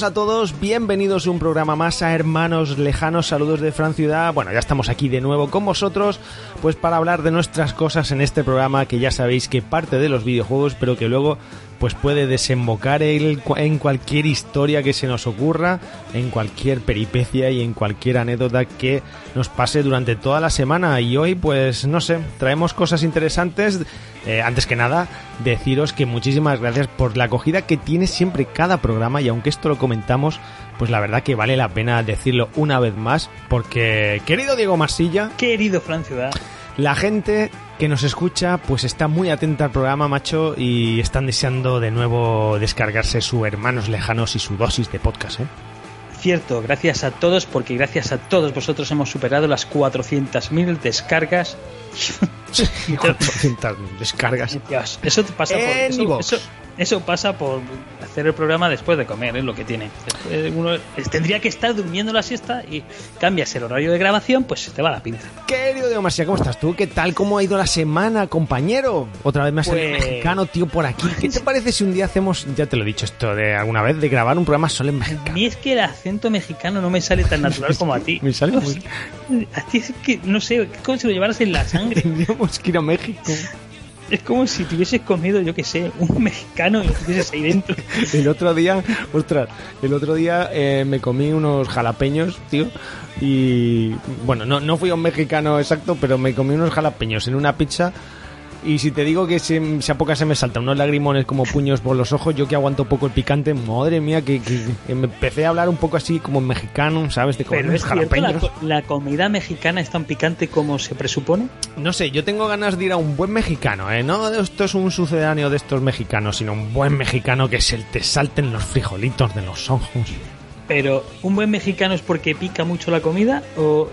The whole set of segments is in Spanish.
Saludos a todos, bienvenidos un programa más a Hermanos Lejanos, saludos de Fran Ciudad. Bueno, ya estamos aquí de nuevo con vosotros, pues para hablar de nuestras cosas en este programa que ya sabéis que parte de los videojuegos, pero que luego pues puede desembocar en cualquier historia que se nos ocurra, en cualquier peripecia y en cualquier anécdota que nos pase durante toda la semana. Y hoy, pues no sé, traemos cosas interesantes. Eh, antes que nada, deciros que muchísimas gracias por la acogida que tiene siempre cada programa y aunque esto lo comentamos, pues la verdad que vale la pena decirlo una vez más porque, querido Diego Marsilla, querido Fran Ciudad, la gente que nos escucha pues está muy atenta al programa, macho, y están deseando de nuevo descargarse sus hermanos lejanos y su dosis de podcast, ¿eh? Cierto, gracias a todos, porque gracias a todos vosotros hemos superado las 400.000 descargas. 400.000 descargas. eso te pasa por eso, eso pasa por hacer el programa después de comer, es lo que tiene. Uno tendría que estar durmiendo la siesta y cambias el horario de grabación, pues se te va la pinza. Querido Diego Marcia, ¿cómo estás tú? ¿Qué tal? ¿Cómo ha ido la semana, compañero? Otra vez me ha salido pues- mexicano, tío, por aquí. ¿Qué te parece si un día hacemos, ya te lo he dicho esto de alguna vez, de grabar un programa solo en mexicano? A mí es que el acento mexicano no me sale tan natural como a ti. me sale muy... A ti es que, no sé, es como si lo llevaras en la sangre. Tendríamos que ir a México. Es como si te comido, yo que sé, un mexicano y estuvieses ahí dentro. el otro día, ostras, el otro día eh, me comí unos jalapeños, tío, y bueno, no, no fui a un mexicano exacto, pero me comí unos jalapeños en una pizza y si te digo que se, a poca se me saltan unos lagrimones como puños por los ojos, yo que aguanto poco el picante, madre mía, que, me empecé a hablar un poco así como mexicano, ¿sabes? De Pero es cierto, la, comida mexicana es tan picante como se presupone? No sé, yo tengo ganas de ir a un buen mexicano, ¿eh? No esto es un sucedáneo de estos mexicanos, sino un buen mexicano que se te salten los frijolitos de los ojos. Pero, ¿un buen mexicano es porque pica mucho la comida? ¿O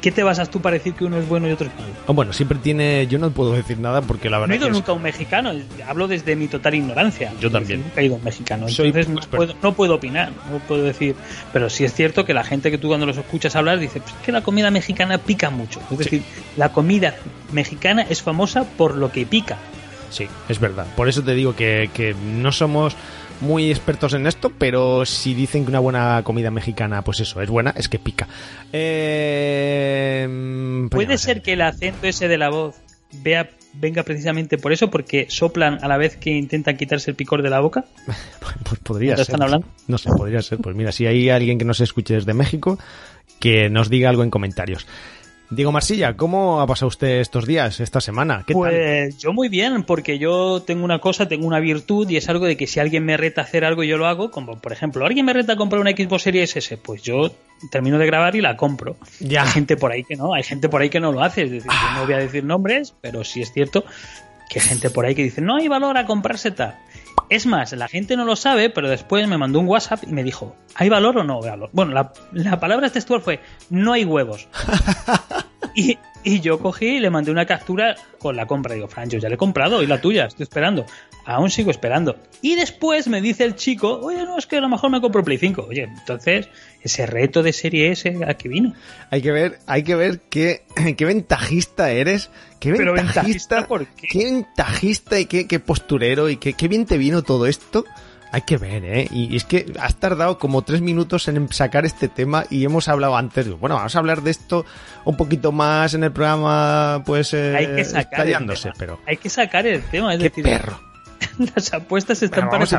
¿Qué te basas tú para decir que uno es bueno y otro es malo? Oh, bueno, siempre tiene. Yo no puedo decir nada porque la verdad. No he ido nunca a un mexicano, hablo desde mi total ignorancia. Yo también. Nunca he ido a un mexicano. Entonces no puedo, no puedo, opinar, no puedo decir. Pero sí es cierto que la gente que tú cuando los escuchas hablar dice pues que la comida mexicana pica mucho. Es decir, la comida mexicana es famosa por lo que pica. Sí, es verdad. Por eso te digo que, que no somos muy expertos en esto, pero si dicen que una buena comida mexicana, pues eso, es buena, es que pica. Eh, pues Puede ser que el acento ese de la voz vea venga precisamente por eso, porque soplan a la vez que intentan quitarse el picor de la boca? pues podría ser. están hablando? No sé, podría ser. Pues mira, si hay alguien que nos escuche desde México, que nos diga algo en comentarios. Diego Marsilla, ¿cómo ha pasado usted estos días, esta semana? ¿Qué pues yo muy bien, porque yo tengo una cosa, tengo una virtud y es algo de que si alguien me reta a hacer algo yo lo hago, como por ejemplo, alguien me reta a comprar una Xbox Series S, pues yo termino de grabar y la compro. Ya. Hay gente por ahí que no, hay gente por ahí que no lo hace, es decir, yo no voy a decir nombres, pero sí es cierto que hay gente por ahí que dice, no hay valor a comprarse tal. Es más, la gente no lo sabe, pero después me mandó un WhatsApp y me dijo, ¿hay valor o no valor? Bueno, la, la palabra textual fue, no hay huevos. y, y, yo cogí y le mandé una captura con la compra. Digo, Fran, yo ya le he comprado y la tuya, estoy esperando. Aún sigo esperando. Y después me dice el chico, oye, no, es que a lo mejor me compro Play 5. Oye, entonces, ese reto de serie S, ¿a qué vino? Hay que ver, hay que ver qué, qué ventajista eres Qué ventajista, qué? ventajista y qué, qué posturero y qué, qué, bien te vino todo esto. Hay que ver, ¿eh? Y, es que has tardado como tres minutos en sacar este tema y hemos hablado antes. Bueno, vamos a hablar de esto un poquito más en el programa, pues, eh, Hay que sacar pero... Hay que sacar el tema, es qué perro. Las apuestas están para vamos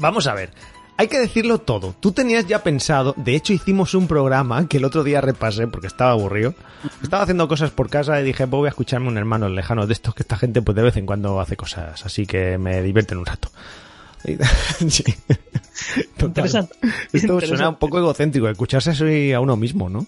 Vamos a ver. hay que decirlo todo. Tú tenías ya pensado, de hecho hicimos un programa que el otro día repasé porque estaba aburrido. Estaba haciendo cosas por casa y dije, pues voy a escucharme un hermano lejano de estos que esta gente pues de vez en cuando hace cosas así que me divierten un rato. sí. Interesante. Esto suena un poco egocéntrico, escucharse así a uno mismo, ¿no?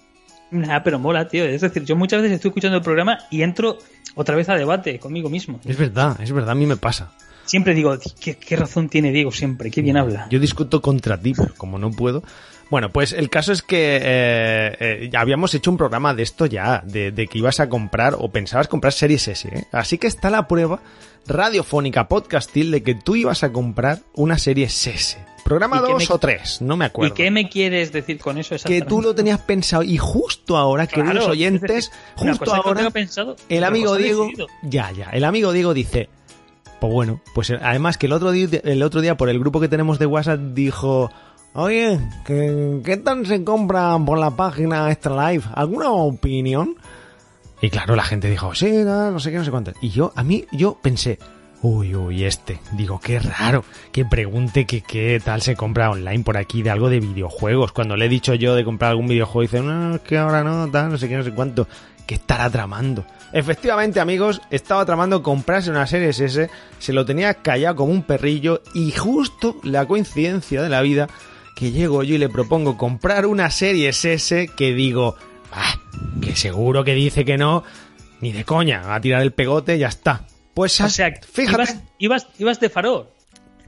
Nah, pero mola, tío. Es decir, yo muchas veces estoy escuchando el programa y entro otra vez a debate conmigo mismo. Es verdad, es verdad, a mí me pasa. Siempre digo, ¿qué, qué razón tiene Diego siempre? Qué bien habla. Yo discuto contra ti, pero como no puedo. Bueno, pues el caso es que eh, eh, ya habíamos hecho un programa de esto ya, de, de que ibas a comprar o pensabas comprar Series S. ¿eh? Así que está la prueba radiofónica podcastil de que tú ibas a comprar una Series S. Programa ¿Y qué 2 me- o 3, no me ¿Y acuerdo. qué me quieres decir con eso que tú lo tenías pensado y justo ahora, Claro, queridos es oyentes, justo ahora pensado, el amigo Diego, ya, ya, el amigo Diego dice, pues bueno, pues además que el otro día, el otro día por el grupo que tenemos de WhatsApp dijo, oye, ¿qué, qué tal se compra por la página Extra Life? ¿Alguna opinión? Y claro, la gente dijo, sí, no, no sé qué, no sé cuánto. Y yo, a mí, yo pensé, uy, uy, este, digo, qué raro que pregunte que qué tal se compra online por aquí de algo de videojuegos. Cuando le he dicho yo de comprar algún videojuego, dice, no, es que ahora no, tal, no sé qué, no sé cuánto. ¿Qué estará tramando? Efectivamente, amigos, estaba tramando comprarse una Series S, se lo tenía callado como un perrillo y justo la coincidencia de la vida que llego yo y le propongo comprar una Series S que digo, ah, que seguro que dice que no, ni de coña, va a tirar el pegote y ya está. Pues O sea, fíjate, ibas, ibas, ibas de farol.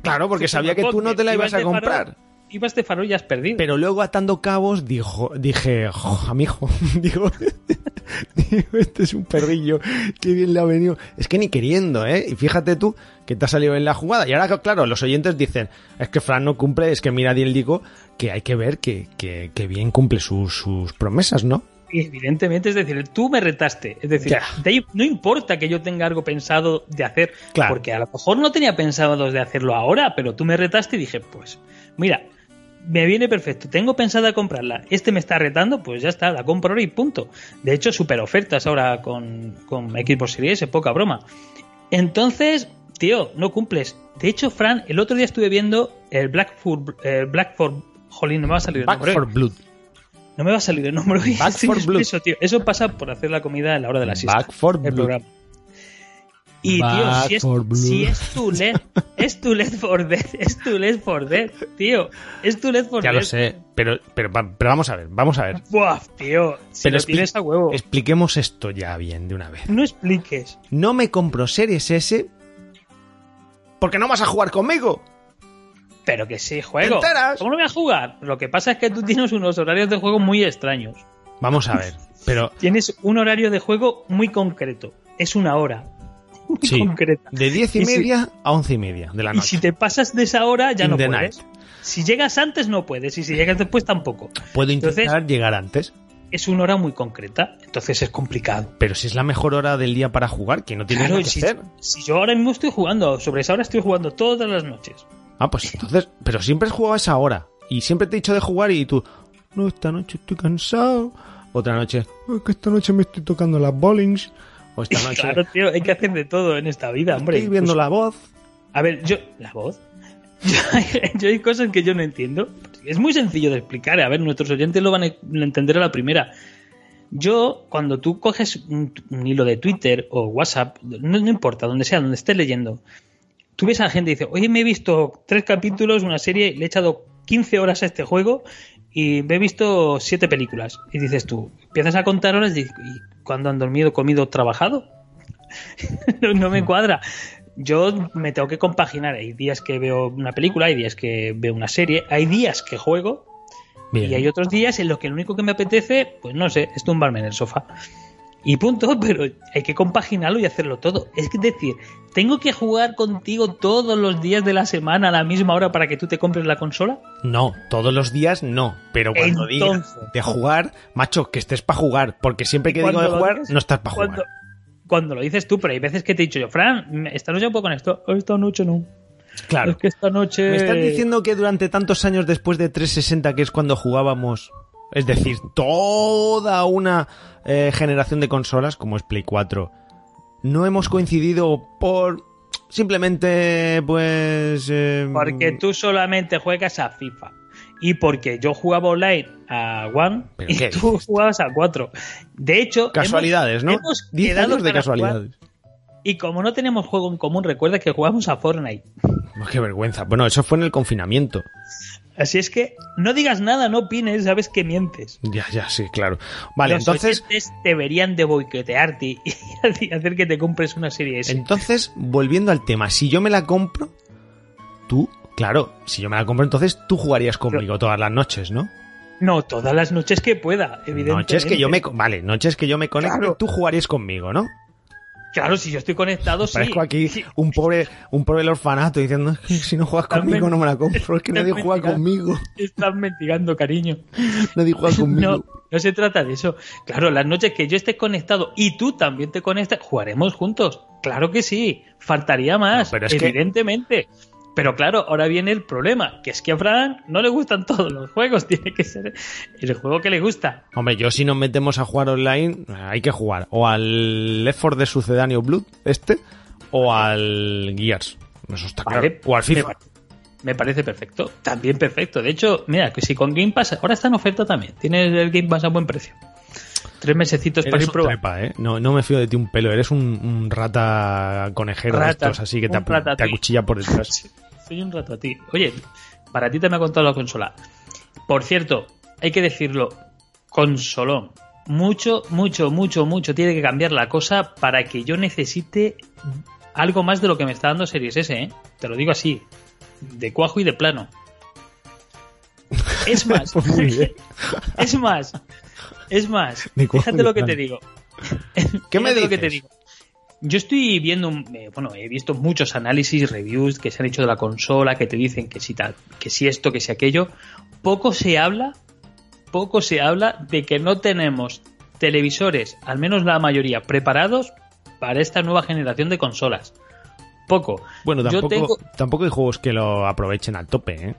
claro, porque sabía que tú no te la ibas a comprar. Ibas de farol y has perdido. Pero luego atando cabos dijo, dije, jo, amigo, digo, digo, este es un perrillo, qué bien le ha venido. Es que ni queriendo, ¿eh? Y fíjate tú que te ha salido en la jugada. Y ahora, claro, los oyentes dicen, es que Fran no cumple, es que mira, él digo que hay que ver que, que, que bien cumple sus, sus promesas, ¿no? Y evidentemente, es decir, tú me retaste. Es decir, Ya. de ahí no importa que yo tenga algo pensado de hacer, Claro. porque a lo mejor no tenía pensado de hacerlo ahora, pero tú me retaste y dije, pues, mira, me viene perfecto, tengo pensada comprarla, este me está retando, pues ya está, la compro ahora y punto. De hecho, super ofertas ahora con, con Xbox Series S, poca broma. Entonces, tío, no cumples. De hecho, Fran, el otro día estuve viendo el Blackford, el Blackford, jolín, no me va a salir el Back nombre. for Blood. No me va a salir el nombre. Back for Blood. espeso, tío. Eso pasa por hacer la comida a la hora de la siesta. Back for el Blood. programa. Y Back tío, si es, si es tu LED, es tu LED for Dead, es tu LED for Dead, tío. Es tu LED for Ya Dead. lo sé, pero, pero, pero vamos a ver, vamos a ver. Buah, tío. Si Pero lo expli- tienes a huevo. expliquemos esto ya bien de una vez. No expliques. No me compro Series S porque no vas a jugar conmigo. Pero que sí, juego. ¿Te enteras? ¿Cómo no voy a jugar? Lo que pasa es que tú tienes unos horarios de juego muy extraños. Vamos a ver, pero Tienes un horario de juego muy concreto. Es una hora. Muy sí, concreta. de diez y Y si- media a once y media de la Y noche. si te pasas de esa hora, ya In no puedes. night. Si llegas antes, no puedes. Y si llegas después, tampoco. Puedo intentar Entonces- llegar antes, Es una hora muy concreta. Entonces es complicado. pero si es la mejor hora del día para jugar, que no tienes Claro, nada que si, hacer. si yo ahora mismo estoy jugando, sobre esa hora estoy jugando todas las noches. Ah, pues entonces, pero siempre has jugado a esa hora. Y siempre te he dicho de jugar y tú, no, esta noche estoy cansado. Otra noche, "Es que esta noche me estoy tocando las bowlings. O esta noche Claro, tío, hay que hacer de todo en esta vida, hombre. estoy viendo Pues, la voz. A ver, yo. ¿La voz? Yo, hay cosas que yo no entiendo. Es muy sencillo de explicar. A ver, nuestros oyentes lo van a entender a la primera. Yo, cuando tú coges un, un hilo de Twitter o WhatsApp, no, no importa, donde sea, donde estés leyendo, tú ves a la gente y dice, oye, me he visto tres capítulos, una serie, le he echado 15 horas a este juego y me he visto siete películas. Y dices tú, empiezas a contar horas y, y cuando han dormido, comido, trabajado. no, no me cuadra. Yo me tengo que compaginar. Hay días que veo una película, hay días que veo una serie, hay días que juego Bien. y hay otros días en los que lo único que me apetece, pues no sé, es tumbarme en el sofá. Y punto, pero hay que compaginarlo y hacerlo todo. Es decir, tengo que jugar contigo todos los días de la semana a la misma hora para que tú te compres la consola. No, todos los días no. Pero cuando digas Entonces. de jugar, macho, que estés para jugar. Porque siempre que digo de jugar, dices- no estás para jugar. cuando lo dices tú, pero hay veces que te he dicho yo, Fran, esta noche puedo con esto, esta noche no. Claro. Es que esta noche. ¿Me estás diciendo que durante tantos años después de 360, que es cuando jugábamos, es decir, toda una eh, generación de consolas, como es Play 4, no hemos coincidido por simplemente, pues... eh, Porque tú solamente juegas a FIFA. Y porque yo jugaba online a One ¿Pero y tú dices? jugabas a 4. De hecho, Casualidades, hemos- ¿no? hemos 10 quedado años de jugar. casualidades. Y como no tenemos juego en común, recuerda que jugamos a Fortnite. Qué vergüenza. Bueno, eso fue en el confinamiento. Así es que no digas nada, no opines, sabes que mientes. Ya, ya, sí, claro. Vale, Los entonces, deberían de boicotearte y y hacer que te compres una serie S. entonces, volviendo al tema, si yo me la compro, tú, claro, si yo me la compro, entonces tú jugarías conmigo todas las noches, ¿no? No, todas las noches que pueda, evidentemente. Noches que yo me, vale, noches que yo me conecto, Claro. tú jugarías conmigo, ¿no? Claro, si yo estoy conectado, sí. Parezco aquí un pobre, un pobre del orfanato diciendo "Es que si no juegas Estás conmigo no me la compro, es que nadie juega conmigo, Estás mendigando, cariño. nadie juega conmigo. No, no se trata de eso. Claro, las noches que yo esté conectado y tú también te conectas, jugaremos juntos. Claro que sí. Faltaría más, No, pero es que- evidentemente. Pero claro, ahora viene el problema, que es que a Fran no le gustan todos los juegos, tiene que ser el juego que le gusta. Hombre, yo si nos metemos a jugar online, hay que jugar o al 4 de sucedáneo Blood, este, o al Gears. Eso está claro. O al FIFA. me parece perfecto, también perfecto. De hecho, mira, que si con Game Pass, ahora está en oferta también, tienes el Game Pass a buen precio. Tres mesecitos para Eres ir un probando. ¿eh? No, no me fío de ti un pelo. Eres un, un rata conejero de Rata, estos, así que te, te acuchilla por detrás. Un rato a ti. Oye, para ti te me ha contado la consola. Por cierto, hay que decirlo, consolón. Mucho, mucho, mucho, mucho tiene que cambiar la cosa para que yo necesite algo más de lo que me está dando Series S, ¿eh? Te lo digo así, de cuajo y de plano. Es más, Pues es más, es más. De Fíjate de lo que plano. te digo. ¿Qué me Fíjate lo que te dices? digo. Yo estoy viendo, eh, bueno, he visto muchos análisis, reviews que se han hecho de la consola, que te dicen que si tal, que si esto, que si aquello. Poco se habla, poco se habla de que no tenemos televisores, al menos la mayoría, preparados para esta nueva generación de consolas. Poco. Bueno, Yo tampoco, tengo- tampoco hay juegos que lo aprovechen al tope, ¿eh?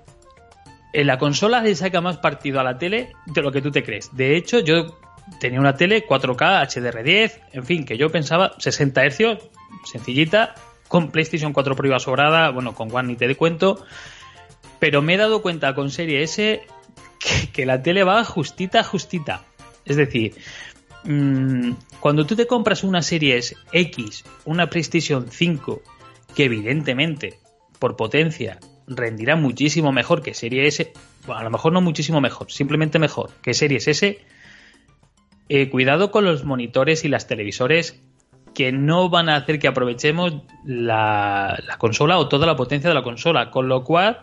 En la consola le saca más partido a la tele de lo que tú te crees. De hecho, yo tenía una tele 4K, HDR10, en fin, que yo pensaba 60 Hz, sencillita, con PlayStation 4 Pro sobrada, bueno, con One ni te de cuento, pero me he dado cuenta con Serie S que, la tele va justita, justita. Es decir, mm, cuando tú te compras una Series X, una PlayStation 5, que evidentemente por potencia rendirá muchísimo mejor que Series S, bueno, a lo mejor no muchísimo mejor, simplemente mejor que Series S, eh, cuidado con los monitores y las televisores que no van a hacer que aprovechemos la, la consola o toda la potencia de la consola, con lo cual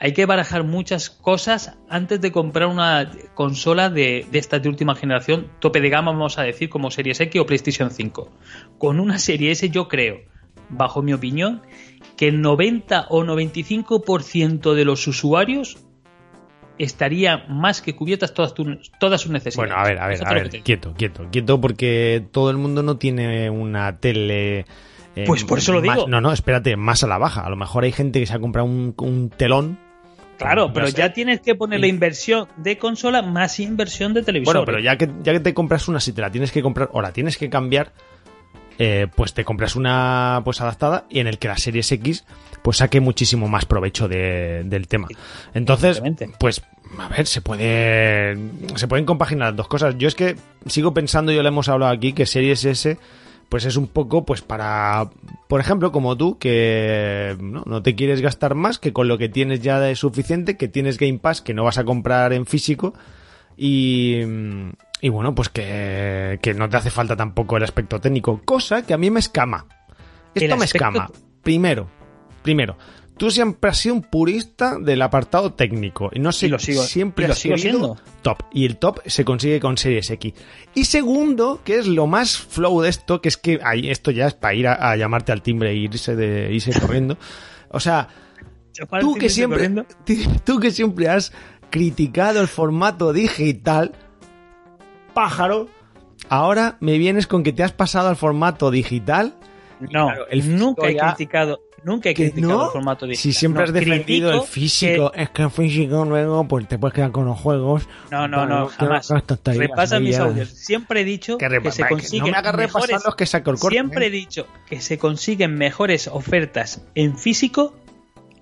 hay que barajar muchas cosas antes de comprar una consola de, de esta de última generación, tope de gama, vamos a decir, como Series X o PlayStation 5. Con una Serie S yo creo, bajo mi opinión, que el 90 o 95% de los usuarios estaría más que cubiertas todas, tu- todas sus necesidades. Bueno, a ver, a ver, a ver, quieto, quieto, quieto, porque todo el mundo no tiene una tele. eh, Pues por eso lo más- digo. No, no, espérate, más a la baja. A lo mejor hay gente que se ha comprado un, un telón. Claro, No pero sé. ya tienes que poner la inversión de consola más inversión de televisor. Bueno, pero ya que, ya que te compras una, si te la tienes que comprar o la tienes que cambiar, eh, pues te compras una pues adaptada y en el que la Series X pues saque muchísimo más provecho de- del tema. Entonces, pues, a ver, se puede se pueden compaginar las dos cosas. Yo es que sigo pensando, ya lo hemos hablado aquí, que Series S pues es un poco pues para, por ejemplo, como tú, que no, no te quieres gastar más, que con lo que tienes ya es suficiente, que tienes Game Pass, que no vas a comprar en físico y, y bueno, pues que, que no te hace falta tampoco el aspecto técnico, cosa que a mí me escama. Esto me escama. Primero, primero, tú siempre has sido un purista del apartado técnico y no sé, Y lo sigo- siempre y lo has sigo querido siendo. top y el top se consigue con Series X. Y segundo, que es lo más flow de esto, que es que esto ya es para ir a, a llamarte al timbre e irse de irse corriendo. O sea, tú que siempre tú que siempre has criticado el formato digital, pájaro, ahora me vienes con que te has pasado al formato digital No, Claro, el físico nunca he criticado, nunca he ¿Que criticado no? el formato digital. Si siempre No, has defendido el físico, es que el físico luego pues te puedes quedar con los juegos. No, no, no, jamás. Repasa mis audios. Siempre he dicho Que que, se que no consiguen me hagas repasar mejores, los que saco el corte, Siempre ¿eh? he dicho que se consiguen mejores ofertas en físico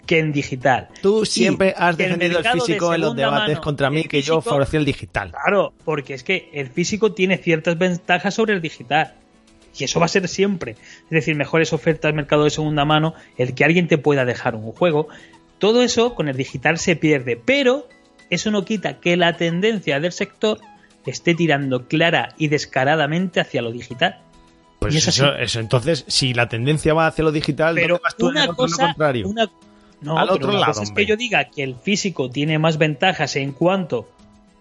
que en digital. Tú Y siempre has el defendido el de físico en los debates mano contra mí que yo favorecía el digital. Claro, porque es que el físico tiene ciertas ventajas sobre el digital. Y eso va a ser siempre. Es decir, mejores ofertas, mercado de segunda mano, el que alguien te pueda dejar un juego. Todo eso con el digital se pierde. Pero eso no quita que la tendencia del sector esté tirando clara y descaradamente hacia lo digital. Pues Y eso, eso, entonces, si la tendencia va hacia lo digital, Pero ¿dónde vas tú una lo cosa, contrario? una- no, Al pero otro lado, cosa es que yo diga que el físico tiene más ventajas en cuanto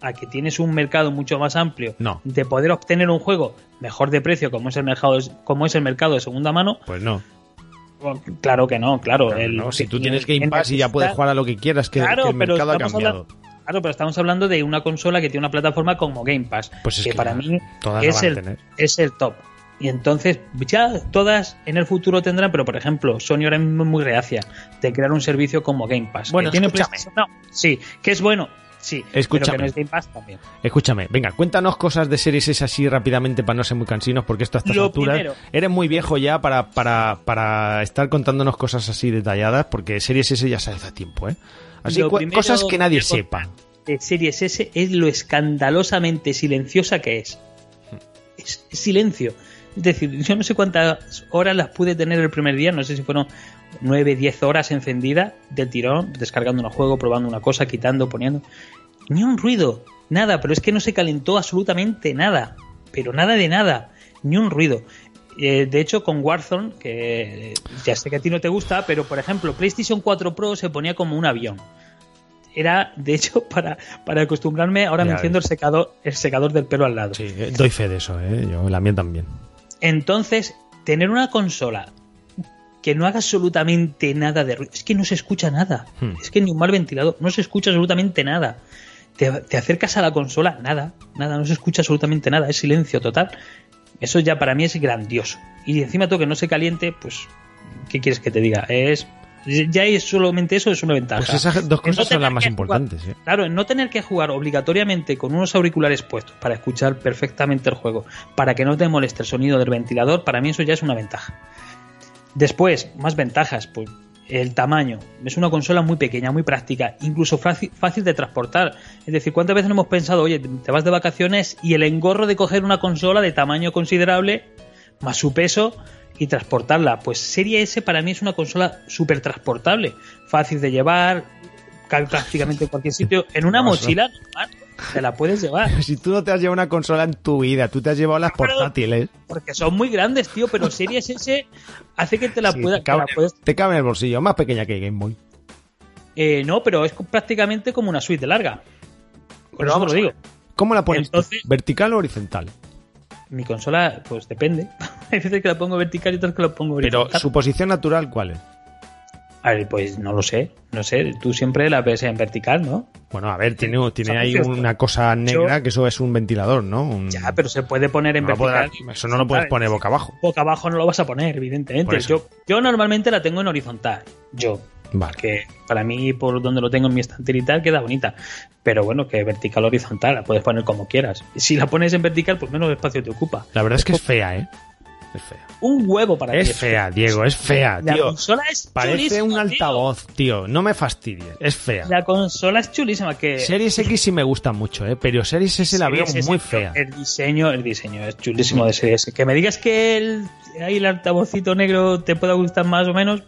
a que tienes un mercado mucho más amplio No. de poder obtener un juego mejor de precio como es el mercado como es el mercado de segunda mano Pues no. Bueno, claro que no claro Claro, el- no, Si tú en- tienes Game Pass y ya puedes jugar a lo que quieras, que, Claro, que el pero mercado ha estamos cambiado. hablando- claro pero estamos hablando de una consola que tiene una plataforma como Game Pass Pues es que, que para mí es el, es el top y entonces ya todas en el futuro tendrán pero por ejemplo Sony ahora mismo es muy reacia de crear un servicio como Game Pass Bueno, ¿Que tiene no sí que es bueno sí Escúchame. pero que no es Game Pass también Escúchame, venga, cuéntanos cosas de series S así rápidamente para no ser muy cansinos, porque esto a estas Lo alturas primero. eres muy viejo ya para, para, para estar contándonos cosas así detalladas, porque series S ya se hace tiempo, ¿eh? Así primero cosas que nadie sepa. de Series S es lo escandalosamente silenciosa que es. Es es silencio. Es decir, yo no sé cuántas horas las pude tener el primer día, no sé si fueron 9, 10 horas encendida del tirón, descargando un juego, probando una cosa, quitando, poniendo. Ni un ruido, nada, pero es que no se calentó absolutamente nada, pero nada de nada, ni un ruido. Eh, de hecho, con Warzone, que ya sé que a ti no te gusta, pero por ejemplo, PlayStation 4 Pro se ponía como un avión. Era, de hecho, para, para acostumbrarme, ahora Ya me enciendo el secador, el secador del pelo al lado. Sí, eh, doy fe de eso, ¿eh? Yo, la mía también. Entonces, tener una consola que no haga absolutamente nada de ruido, es que no se escucha nada. Hmm. Es que ni un mal ventilador, no se escucha absolutamente nada. Te, te acercas a la consola, nada, nada, no se escucha absolutamente nada, es silencio total. Eso ya para mí es grandioso. Y encima todo que no se caliente, pues, ¿qué quieres que te diga? Es ya es solamente eso es una ventaja. Pues esas dos cosas no son las más importantes, ¿eh? Claro, no tener que jugar obligatoriamente con unos auriculares puestos para escuchar perfectamente el juego, para que no te moleste el sonido del ventilador, para mí eso ya es una ventaja. Después, más ventajas, pues el tamaño. Es una consola muy pequeña, muy práctica, incluso fácil, fácil de transportar. Es decir, ¿cuántas veces no hemos pensado, oye, te vas de vacaciones y el engorro de coger una consola de tamaño considerable, más su peso, y transportarla? Pues Serie S para mí es una consola súper transportable, fácil de llevar, cabe prácticamente en cualquier sitio. En una mochila normal, te la puedes llevar. Si tú no te has llevado una consola en tu vida, tú te has llevado las Pero- portátiles. Porque son muy grandes, tío, pero Series S hace que te la Sí, puedas... te, cabe, que la puedes- te cabe en el bolsillo, más pequeña que Game Boy. Eh, no, pero es prácticamente como una suite larga. Por Pero eso te vamos lo digo. ¿Cómo la pones? Entonces- ¿Vertical o horizontal? Mi consola, pues depende. Hay veces que la pongo vertical y otras que la pongo Pero horizontal. su posición natural, ¿cuál es? A ver, pues no lo sé. No sé, tú siempre la ves en vertical, ¿no? Bueno, a ver, tiene, tiene ahí una cosa negra que eso es un ventilador, ¿no? Un- Ya, pero se puede poner en no vertical. podrás- eso no lo puedes ¿sabes? poner boca abajo. Boca abajo no lo vas a poner, evidentemente. Yo, yo normalmente la tengo en horizontal. Yo. Vale. Que para mí, por donde lo tengo en mi estantería y tal, queda bonita. Pero bueno, que vertical o horizontal, la puedes poner como quieras. Si la pones en vertical, pues menos espacio te ocupa. La verdad es que es fea, ¿eh? Es fea. Un huevo para. Es fea, Diego, es fea, La tío. consola es Parece chulísima, un altavoz, tío. No me fastidies. Es fea. La consola es chulísima. Que Series X sí me gusta mucho, ¿eh? Pero Series S la veo Series S, muy fea. El diseño, el diseño es chulísimo de Series S. Que me digas que el, ahí el altavocito negro te pueda gustar más o menos,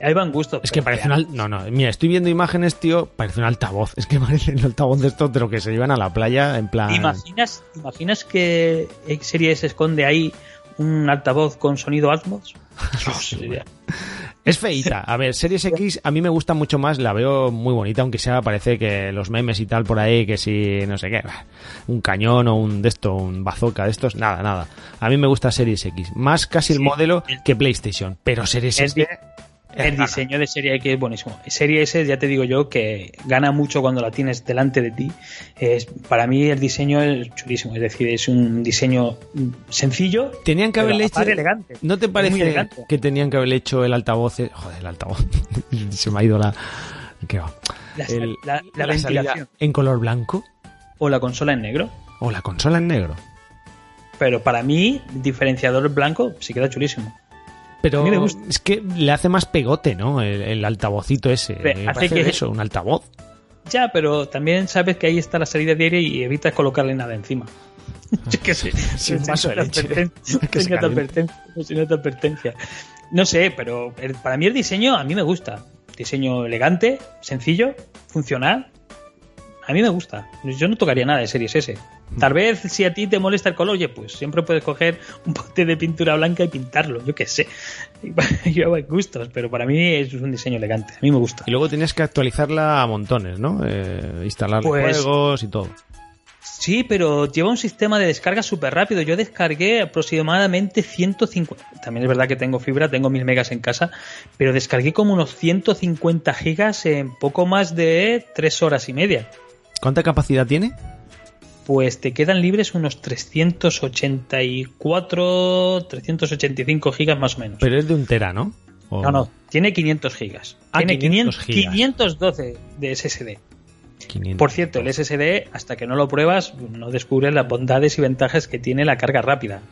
ahí van gustos. Es que parece un. No, no, mira, estoy viendo imágenes, tío, parece un altavoz. Es que parece un altavoz de estos de lo que se llevan a la playa, en plan... ¿Te imaginas, te imaginas que Series se esconde ahí un altavoz con sonido Atmos? Sería- Es feita. A ver, Series X a mí me gusta mucho más, la veo muy bonita, aunque sea parece que los memes y tal por ahí, que si, no sé qué, un cañón o un de esto, un bazooka de estos, nada, nada. A mí me gusta Series X. Más casi el Sí, modelo el- que PlayStation. Pero Series el El diseño de Serie X es buenísimo. Serie S, ya te digo yo, que gana mucho cuando la tienes delante de ti. Es, para mí el diseño es chulísimo. Es decir, es un diseño sencillo. Tenían que haberle hecho. elegante. ¿No te parece que tenían que haberle hecho el altavoz? Joder, el altavoz. Se me ha ido la. ¿Qué va? La, la, ventilación. ¿En color blanco? O la consola en negro. O la consola en negro. Pero para mí, diferenciador blanco sí queda chulísimo. Pero es que le hace más pegote, ¿no? El, altavocito ese. hace que eso, un altavoz. Ya, pero también sabes que ahí está la salida de aire y evitas colocarle nada encima. Yo qué sé. De leche. Sin advertencia. No sé, pero para mí el diseño a mí me gusta. Diseño elegante, sencillo, funcional. A mí me gusta. Yo no tocaría nada de Series S. Tal vez si a ti te molesta el color, oye, pues siempre puedes coger un bote de pintura blanca y pintarlo, yo qué sé. Yo hay gustos, pero para mí es un diseño elegante, a mí me gusta. Y luego tienes que actualizarla a montones, ¿no? Eh, instalar pues juegos y todo. Sí, pero lleva un sistema de descarga súper rápido. Yo descargué aproximadamente 150. También es verdad que tengo fibra, tengo mil megas en casa, pero descargué como unos 150 gigas en poco más de tres horas y media. ¿Cuánta capacidad tiene? Pues te quedan libres unos 384, 385 gigas más o menos. Pero es de un tera, ¿no? No, no, tiene 500 gigas. Ah, tiene 500 512 de SSD. Por cierto, el SSD, hasta que no lo pruebas, no descubres las bondades y ventajas que tiene la carga rápida.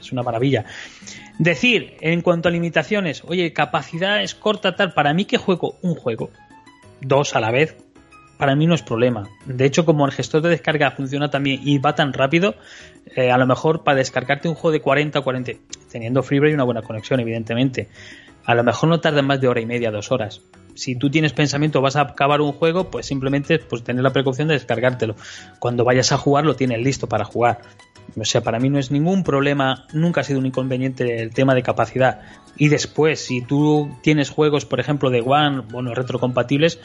Es, una maravilla. Decir, en cuanto a limitaciones, oye, capacidad es corta tal, para mí que juego un juego, dos a la vez, para mí no es problema. De hecho, como el gestor de descarga funciona también y va tan rápido, eh, a lo mejor para descargarte un juego de 40 o 40, teniendo Freeware y una buena conexión, evidentemente, a lo mejor no tarda más de hora y media, dos horas. Si tú tienes pensamiento, vas a acabar un juego, pues simplemente pues, tener la precaución de descargártelo. Cuando vayas a jugar, lo tienes listo para jugar. O sea, para mí no es ningún problema, nunca ha sido un inconveniente el tema de capacidad. Y después, si tú tienes juegos, por ejemplo, de One, bueno, retrocompatibles,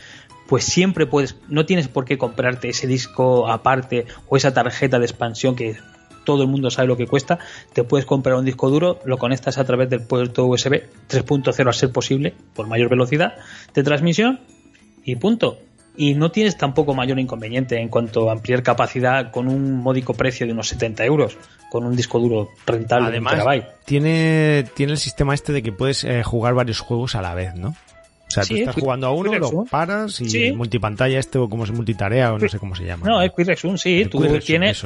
pues siempre puedes, no tienes por qué comprarte ese disco aparte o esa tarjeta de expansión que todo el mundo sabe lo que cuesta, te puedes comprar un disco duro, lo conectas a través del puerto USB 3.0 a ser posible, por mayor velocidad de transmisión y punto. Y no tienes tampoco mayor inconveniente en cuanto a ampliar capacidad con un módico precio de unos 70 euros, con un disco duro rentable Además, Tiene, tiene el sistema este de que puedes eh, jugar varios juegos a la vez, ¿no? O sea, tú estás jugando a uno, lo paras y multipantalla este o como es multitarea o no sé cómo se llama. No, es Quick sí, tú tienes...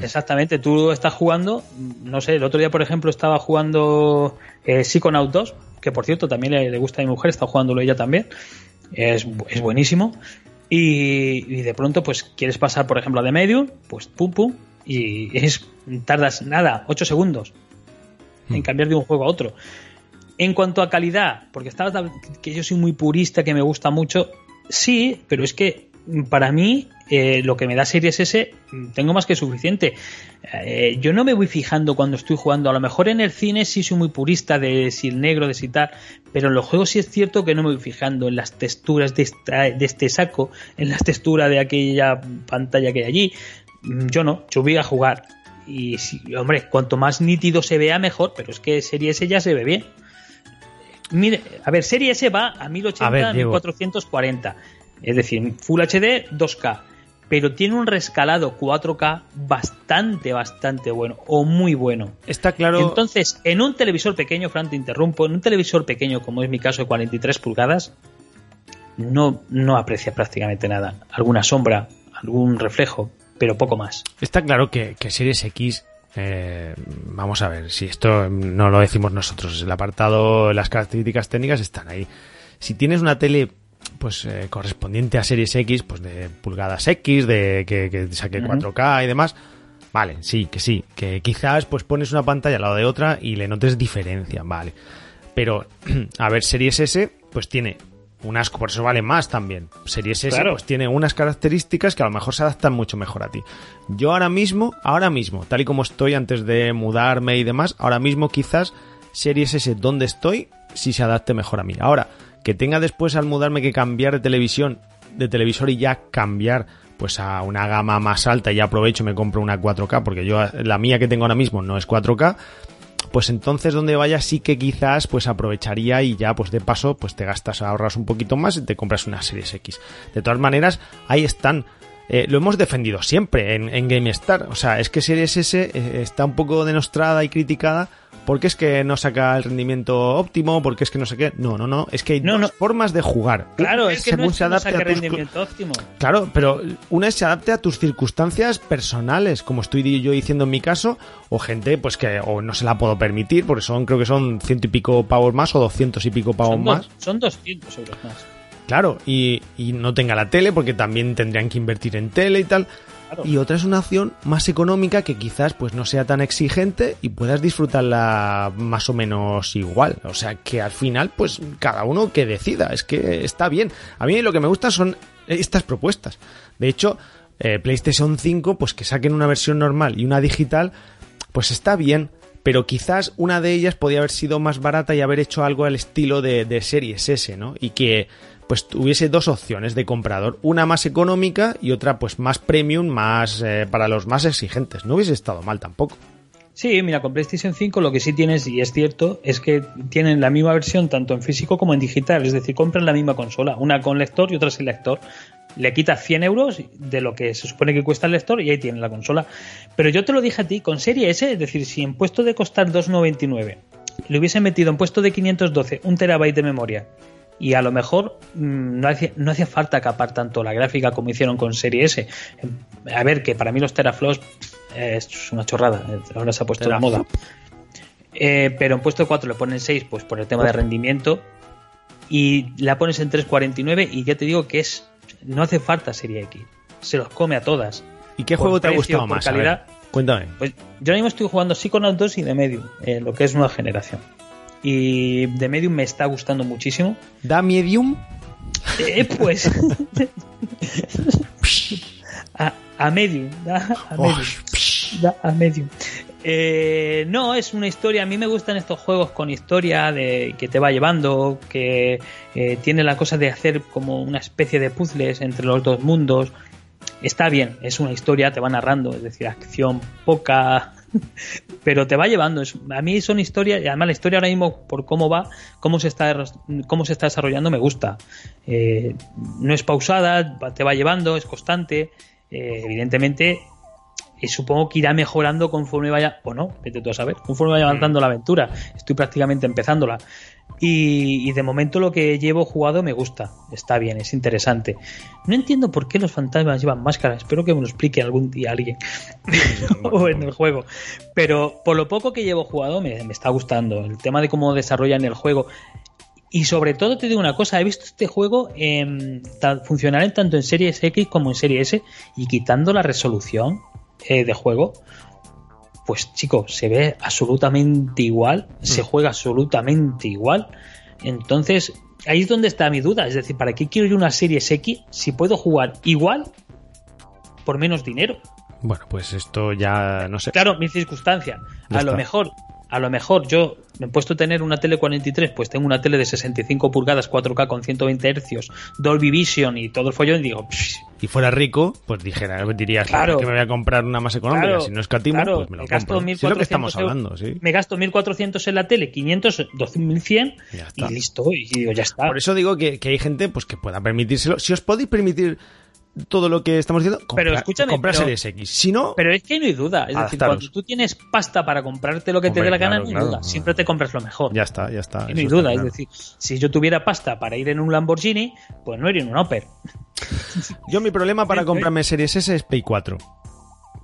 exactamente, tú estás jugando, no sé, el otro día por ejemplo estaba jugando eh, Psychonaut 2, que por cierto también le, gusta a mi mujer, está jugándolo ella también, es, es buenísimo. Y, de pronto pues quieres pasar por ejemplo a The Medium, pues pum pum, y es tardas nada, 8 segundos en hmm. cambiar de un juego a otro. En cuanto a calidad, porque estaba que yo soy muy purista, que me gusta mucho, sí, pero es que para mí eh, lo que me da Series S tengo más que suficiente. Eh, yo no me voy fijando cuando estoy jugando. A lo mejor en el cine sí soy muy purista de si el negro, de si tal, pero en los juegos sí es cierto que no me voy fijando en las texturas de, de este saco, en las texturas de aquella pantalla que hay allí. Yo no, yo voy a jugar. Y hombre, cuanto más nítido se vea, mejor, pero es que Series S ya se ve bien. Mire, a ver, Serie S va a 1080 1440. Es decir, Full HD 2K. Pero tiene un rescalado 4K bastante, bastante bueno. O muy bueno. Está claro. Entonces, en un televisor pequeño, Fran, te interrumpo. En un televisor pequeño, como es mi caso de 43 pulgadas, no, no aprecia prácticamente nada. Alguna sombra, algún reflejo, pero poco más. Está claro que, que Series X eh, vamos a ver, si esto no lo decimos nosotros, el apartado, las características técnicas están ahí. Si tienes una tele pues eh, correspondiente a series X, pues de pulgadas X, de que, saque 4K y demás, vale, sí, que sí, que quizás pues pones una pantalla al lado de otra y le notes diferencia, vale. Pero, a ver, series S, pues tiene unas, por eso vale más también. Series S pues tiene unas características que a lo mejor se adaptan mucho mejor a ti. Yo ahora mismo, ahora mismo, tal y como estoy antes de mudarme y demás, ahora mismo quizás Series S donde estoy si se adapte mejor a mí. Ahora, que tenga después al mudarme que cambiar de televisión, de televisor y ya cambiar pues a una gama más alta y aprovecho y me compro una 4K porque yo la mía que tengo ahora mismo no es 4K pues entonces donde vayas sí que quizás pues aprovecharía y ya pues de paso pues te gastas, ahorras un poquito más y te compras una Series X. De todas maneras, ahí están. Eh, lo hemos defendido siempre en, en GameStar. O sea, es que Series S eh, está un poco denostrada y criticada porque es que no saca el rendimiento óptimo, porque es que no sé qué. No, no, no. Es que hay No, dos no. formas de jugar. Claro, es que según no es se que no adapte saque a tus- rendimiento óptimo. Claro, pero una es se adapte a tus circunstancias personales, como estoy yo diciendo en mi caso, o gente pues que o no se la puedo permitir, porque son creo que son ciento y pico pavos más o doscientos y pico pavos Son, más. dos- son 200 euros más. Claro, y, y no tenga la tele porque también tendrían que invertir en tele y tal. Y otra es una opción más económica que quizás pues no sea tan exigente y puedas disfrutarla más o menos igual. O sea que al final pues cada uno que decida. Es que está bien. A mí lo que me gusta son estas propuestas. De hecho, eh, PlayStation 5 pues que saquen una versión normal y una digital pues está bien. Pero quizás una de ellas podía haber sido más barata y haber hecho algo al estilo de, de Series S, ¿no? Y que pues tuviese dos opciones de comprador, una más económica y otra pues más premium, más eh, para los más exigentes. No hubiese estado mal tampoco. Sí, mira, con PlayStation 5 lo que sí tienes, y es cierto, es que tienen la misma versión tanto en físico como en digital. Es decir, compran la misma consola, una con lector y otra sin lector. Le quitas 100 euros de lo que se supone que cuesta el lector y ahí tienen la consola. Pero yo te lo dije a ti, con Serie S, es decir, si en puesto de costar 2,99 le hubiese metido en puesto de 512 un terabyte de memoria y a lo mejor mm, no hacía, no hacía falta capar tanto la gráfica como hicieron con Serie S. A ver, que para mí los teraflops eh, es una chorrada, eh, ahora se ha puesto de Teraflop. moda. Eh, pero en puesto 4 le ponen 6 pues por el tema de rendimiento y la pones en 3.49 y ya te digo que es no hace falta Serie X, se los come a todas. ¿Y qué juego te ha gustado más? Calidad. cuéntame. Pues yo ahora mismo estoy jugando Psychonauts 2 y The Medium, eh, lo que es nueva generación. Y The Medium me está gustando muchísimo. ¿Da Medium? Eh, pues. a, a Medium, da a Medium. Da a Medium. Eh, no, es una historia. A mí me gustan estos juegos con historia de que te va llevando, que eh, tiene la cosa de hacer como una especie de puzzles entre los dos mundos. Está bien, es una historia, te va narrando, es decir, acción poca, pero te va llevando. A mí son historias, y además la historia ahora mismo, por cómo va, cómo se está, cómo se está desarrollando, me gusta. Eh, no es pausada, te va llevando, es constante. Eh, evidentemente, y supongo que irá mejorando conforme vaya, o no, vete tú a saber, conforme vaya avanzando la aventura. Estoy prácticamente empezándola. Y, y de momento lo que llevo jugado me gusta, está bien, es interesante. No entiendo por qué los fantasmas llevan máscaras, espero que me lo explique algún día alguien o en el juego. Pero por lo poco que llevo jugado me, me está gustando. El tema de cómo desarrollan el juego. Y sobre todo te digo una cosa, he visto este juego funcionar en tanto en Series X como en Series S y quitando la resolución eh, de juego, pues chico, se ve absolutamente igual, se juega absolutamente igual. Entonces, ahí es donde está mi duda, es decir, ¿para qué quiero yo una Series X si puedo jugar igual por menos dinero? Bueno, pues esto ya no sé. Claro, mi circunstancia. Ya A lo mejor, a lo mejor yo me he puesto a tener una tele 43, pues tengo una tele de 65 pulgadas, 4K con 120 Hz, Dolby Vision y todo el follón y digo, "Psh, Y fuera rico, pues dijera, dirías Claro. que me voy a comprar una más económica. Claro, si no escatimo, claro, pues me lo me gasto compro. Es lo que 1.400 estamos hablando, sí. me gasto 1400 en la tele, 500, 2100 Ya y está. listo, y digo, ya está. Por eso digo que, que hay gente pues que pueda permitírselo. Si os podéis permitir todo lo que estamos diciendo, compra, Pero escúchame, comprar pero- Series X. Si no, Pero es que no hay duda. Es decir, cuando tú tienes pasta para comprarte lo que te dé la gana, no hay claro. duda. Siempre te compras lo mejor. ya está, ya está. Y no hay duda. claro. Es decir, si yo tuviera pasta para ir en un Lamborghini, pues no iría en un Opel. Yo mi problema para comprarme Series S es Play 4.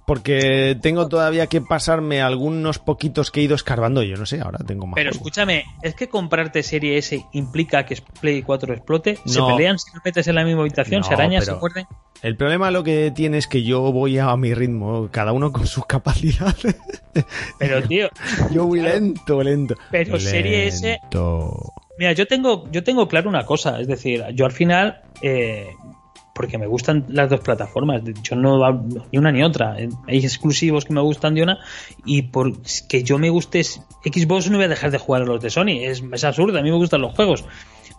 Porque tengo todavía que pasarme algunos poquitos que he ido escarbando. Yo no sé, ahora tengo más. Pero juegos. escúchame, ¿es que comprarte Serie S implica que Play 4 explote? ¿Se No. pelean si lo metes en la misma habitación? No, ¿Se arañan? ¿Se muerden? El problema lo que tiene es que yo voy a mi ritmo, cada uno con sus capacidades. Pero, tío, yo voy Claro. lento, lento. Pero Serie S-. Mira, yo tengo, yo tengo claro una cosa, es decir, yo al final, eh, porque me gustan las dos plataformas, yo no ni una ni otra, hay exclusivos que me gustan de una y por que yo me guste Xbox no voy a dejar de jugar a los de Sony, es, absurdo, a mí me gustan los juegos.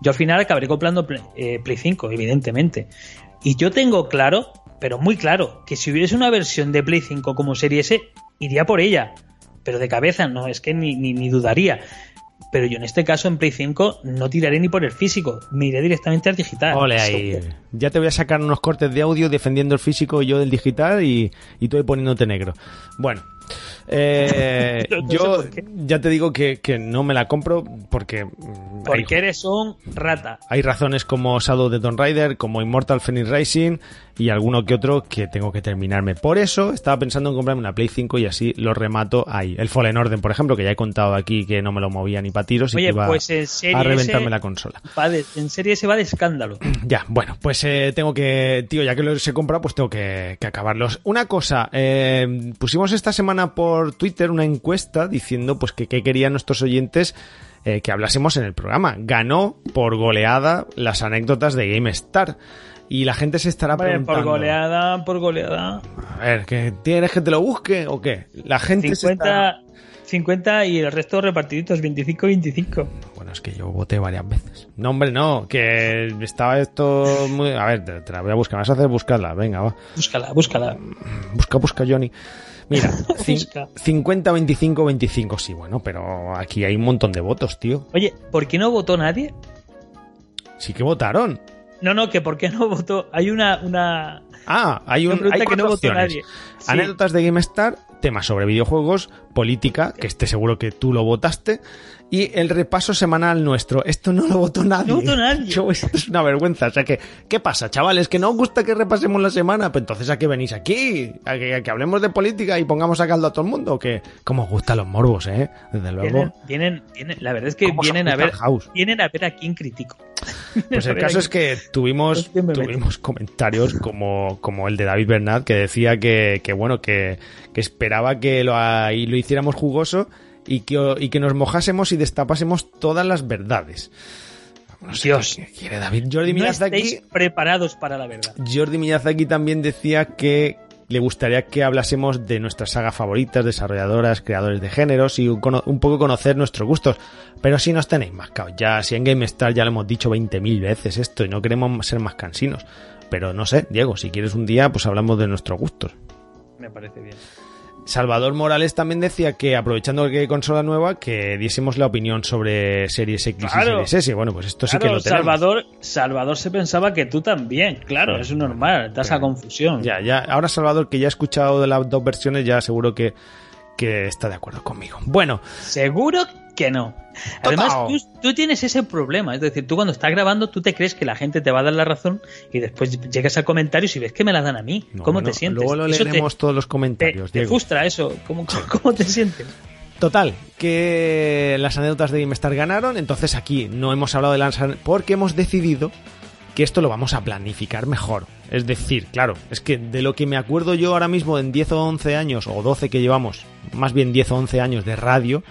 Yo al final acabaré comprando Play, eh, Play 5, evidentemente. Y yo tengo claro, pero muy claro, que si hubiese una versión de Play 5 como Serie S, iría por ella. pero de cabeza no, es que ni, ni, ni dudaría. Pero yo en este caso en Play 5 no tiraré ni por el físico, me iré directamente al digital. Ole ahí. Ya te voy a sacar unos cortes de audio defendiendo el físico y yo del digital y, y tú ahí poniéndote negro. Bueno, eh, No yo ya te digo que, que no me la compro porque, mm, hay, Porque eres un rata. hay razones como Shadow de Tomb Raider, como Immortal Phoenix Racing y alguno que otro que tengo que terminarme. Por eso estaba pensando en comprarme una Play 5 y así lo remato ahí. El Fallen Order, por ejemplo, que ya he contado aquí que no me lo movía ni para tiros y que iba pues a reventarme la consola. De- en serie se va de escándalo. Ya, bueno, pues eh, tengo que, tío, ya que los he comprado, pues tengo que, que acabarlos. Una cosa, eh, pusimos esta semana por Twitter una encuesta diciendo pues que qué querían nuestros oyentes eh, que hablásemos en el programa. Ganó por goleada las anécdotas de GameStar. Y la gente se estará Hombre, por preguntando. goleada, por goleada. A ver, ¿que ¿tienes que te lo busque o qué? La gente se está... 50, 50 y el resto repartiditos, 25-25. Bueno, es que yo voté varias veces. No, hombre, no, que estaba esto muy... A ver, te, te la voy a buscar, me vas a hacer buscarla, venga, va. Búscala, búscala. Busca, busca, Johnny. Mira, cin- Busca. 50, 25, 25, sí, bueno, pero aquí hay un montón de votos, tío. Oye, ¿por qué no votó nadie? Sí que votaron. No, no, que ¿por qué no votó? Hay una... una... Ah, hay un hay que no votó nadie. Sí. Anécdotas de GameStar, temas sobre videojuegos, política, que esté seguro que tú lo votaste, y el repaso semanal nuestro. Esto no lo votó nadie. No votó nadie. Yo, esto es una vergüenza. O sea que, ¿qué pasa, chavales? ¿Que no os gusta que repasemos la semana? Pues entonces, ¿a qué venís aquí? ¿A que, a que hablemos de política y pongamos a caldo a todo el mundo? Que, ¿Cómo os gustan los morbos, eh? Desde luego. Vienen, vienen, vienen- la verdad es que ¿Cómo os vienen a ver, house? vienen a ver a quién critico. Pues el caso es que tuvimos, tuvimos comentarios como, como el de David Bernat que decía que, que bueno, que, que esperaba que lo, ahí lo hiciéramos jugoso y que, y que nos mojásemos y destapásemos todas las verdades. No sé Dios. qué quiere David. Jordi No Miyazaki, estáis preparados para la verdad. Jordi Miyazaki también decía que le gustaría que hablásemos de nuestras sagas favoritas, desarrolladoras, creadores de géneros y un, un poco conocer nuestros gustos. Pero si nos tenéis más caos, ya si en GameStar ya lo hemos dicho 20.000 veces esto y no queremos ser más cansinos. Pero no sé, Diego, si quieres un día, pues hablamos de nuestros gustos. Me parece bien. Salvador Morales también decía que aprovechando que hay consola nueva, que diésemos la opinión sobre Series X Claro. y Series S. Bueno, pues esto sí que lo tenemos. Salvador, Salvador se pensaba que tú también, claro, es normal, da esa confusión. Ya, ya. Ahora Salvador, que ya ha escuchado de las dos versiones, ya seguro que, que está de acuerdo conmigo. Bueno, Seguro que no. Además, tú, tú tienes ese problema. Es decir, tú cuando estás grabando, tú te crees que la gente te va a dar la razón y después llegas a comentarios y ves que me la dan a mí. no, ¿Cómo no, te sientes? Luego lo Eso te- leeremos todos los te, comentarios, te Diego. frustra eso. ¿Cómo, cómo te sientes? Total, que las anécdotas de GameStar ganaron, entonces aquí no hemos hablado de las porque hemos decidido que esto lo vamos a planificar mejor. Es decir, claro, es que de lo que me acuerdo yo ahora mismo en 10 o 11 años, o 12 que llevamos, más bien 10 o 11 años de radio,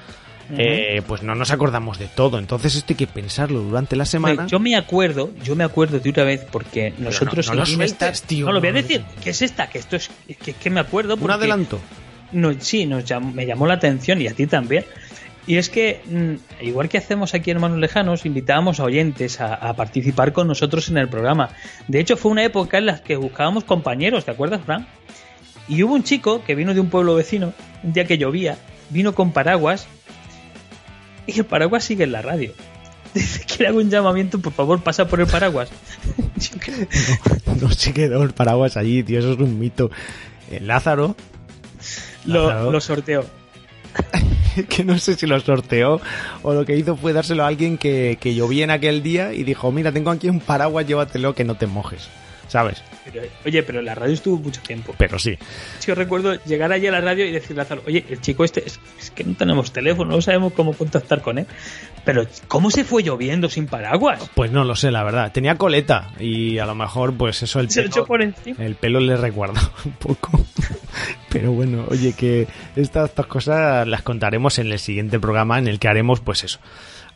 eh, pues no nos acordamos de todo. Entonces esto hay que pensarlo durante la semana. Yo me acuerdo, yo me acuerdo de una vez porque nosotros no lo sueltes, tío, no lo voy a decir, ¿qué es esta? Que esto es que, que me acuerdo Un adelanto. no, sí, nos llam- me llamó la atención y a ti también. Y es que, mm, igual que hacemos aquí en Hermanos Lejanos, invitábamos a oyentes a, a participar con nosotros en el programa. De hecho, fue una época en la que buscábamos compañeros, ¿te acuerdas, Fran? Y hubo un chico que vino de un pueblo vecino, un día que llovía, vino con paraguas y el paraguas sigue en la radio. Dice que le hago un llamamiento, por favor, pasa por el paraguas. No se quedó el paraguas allí, tío, eso es un mito. El Lázaro, Lázaro. lo, lo sorteo. que no sé si lo sorteó o lo que hizo fue dárselo a alguien que, llovía en aquel día y dijo, mira, tengo aquí un paraguas, llévatelo que no te mojes, ¿sabes? Pero, oye, pero la radio estuvo mucho tiempo. Pero sí, Yo recuerdo llegar allí a la radio y decirle a Lázaro, oye, el chico este, es, es que no tenemos teléfono, no sabemos cómo contactar con él. Pero, ¿cómo se fue lloviendo sin paraguas? pues no lo sé, la verdad. Tenía coleta y a lo mejor pues eso el Se echó pelo, por encima. el pelo le recuerda un poco. Pero bueno, oye, que estas, estas cosas las contaremos en el siguiente programa en el que haremos pues eso.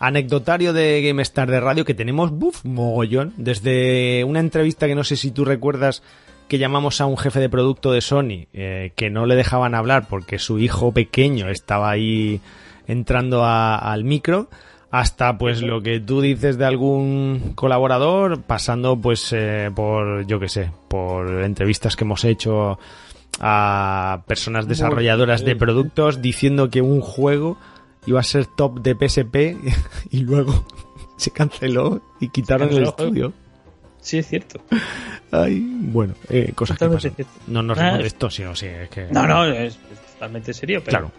Anecdotario de GameStar de radio que tenemos, buf, mogollón. Desde una entrevista que no sé si tú recuerdas que llamamos a un jefe de producto de Sony eh, que no le dejaban hablar porque su hijo pequeño estaba ahí entrando a- al micro hasta pues lo que tú dices de algún colaborador pasando pues eh, por yo que sé por entrevistas que hemos hecho a personas desarrolladoras de productos diciendo que un juego iba a ser top de PSP y luego se canceló y quitaron el estudio. Sí, es cierto. Ay, bueno, eh, cosas que pasan. No nos Ah, de esto, sino sí, es que... No, no, es, totalmente serio, pero Claro.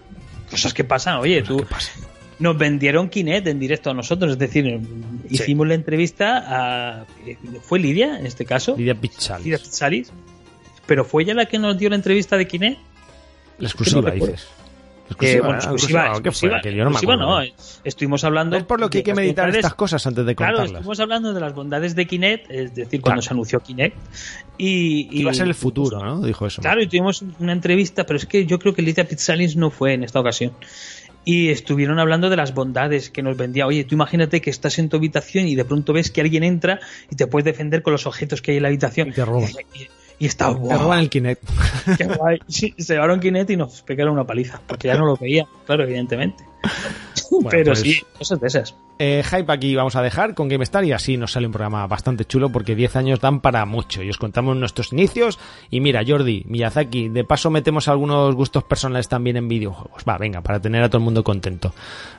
cosas que pasan. Oye, cosas tú que pasan. nos vendieron Kinect en directo a nosotros, es decir, hicimos la entrevista a fue Lidia en este caso, Lidia Pichal. Lidia Pizzalis, pero fue ella la que nos dio la entrevista de Kinect. La exclusiva, que dices. Eh, bueno, ¿eh? exclusiva, exclusiva, yo no me exclusiva acuerdo. no, eh, estuvimos hablando. Es por lo que hay que meditar bondades- estas cosas antes de Claro, contarlas. estuvimos hablando de las bondades de Kinect, es decir, cuando Claro. se anunció Kinect. Y, y- Iba a ser el futuro, ¿no? Dijo eso. Claro, y tuvimos una entrevista, pero es que yo creo que Lidia Pizzalis no fue en esta ocasión. Y estuvieron hablando de las bondades que nos vendía. Oye, tú imagínate que estás en tu habitación y de pronto ves que alguien entra y te puedes defender con los objetos que hay en la habitación. Y te roban. Y, y Te roban el Kinect. qué guay. Sí, se llevaron Kinect y nos pegaron una paliza, porque ya no lo veía, claro, evidentemente. pero pues- sí, cosas de esas. Eh, hype aquí vamos a dejar con GameStar y así nos sale un programa bastante chulo porque 10 años dan para mucho y os contamos nuestros inicios y mira Jordi, Miyazaki, de paso metemos algunos gustos personales también en videojuegos. Va, venga, para tener a todo el mundo contento.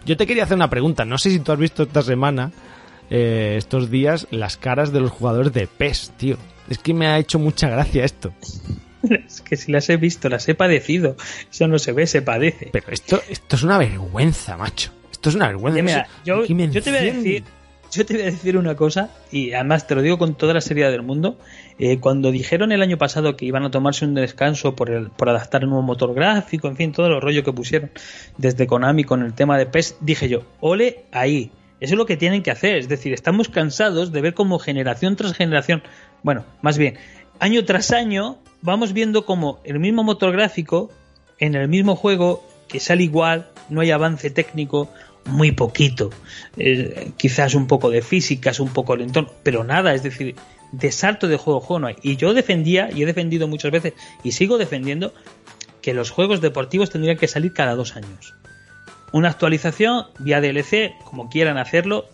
Yo te quería hacer una pregunta, no sé si tú has visto esta semana, eh, estos días, las caras de los jugadores de PES, tío. Es que me ha hecho mucha gracia esto. Es que si las he visto, las he padecido. Eso no se ve, se padece. Pero esto, esto es una vergüenza, macho. Esto es una vergüenza. Mira, yo, te voy a decir, yo te voy a decir una cosa y además te lo digo con toda la seriedad del mundo. Eh, cuando dijeron el año pasado que iban a tomarse un descanso por, el, por adaptar el nuevo motor gráfico, en fin, todo el rollo que pusieron desde Konami con el tema de PES, dije yo, ole ahí. Eso es lo que tienen que hacer. Es decir, estamos cansados de ver como generación tras generación, bueno, más bien, año tras año, vamos viendo como el mismo motor gráfico en el mismo juego que sale igual, no hay avance técnico, muy poquito. Eh, quizás un poco de físicas, un poco el entorno, pero nada, es decir, de salto de juego juego no hay. Y yo defendía, y he defendido muchas veces, y sigo defendiendo, que los juegos deportivos tendrían que salir cada dos años. Una actualización vía DLC, como quieran hacerlo,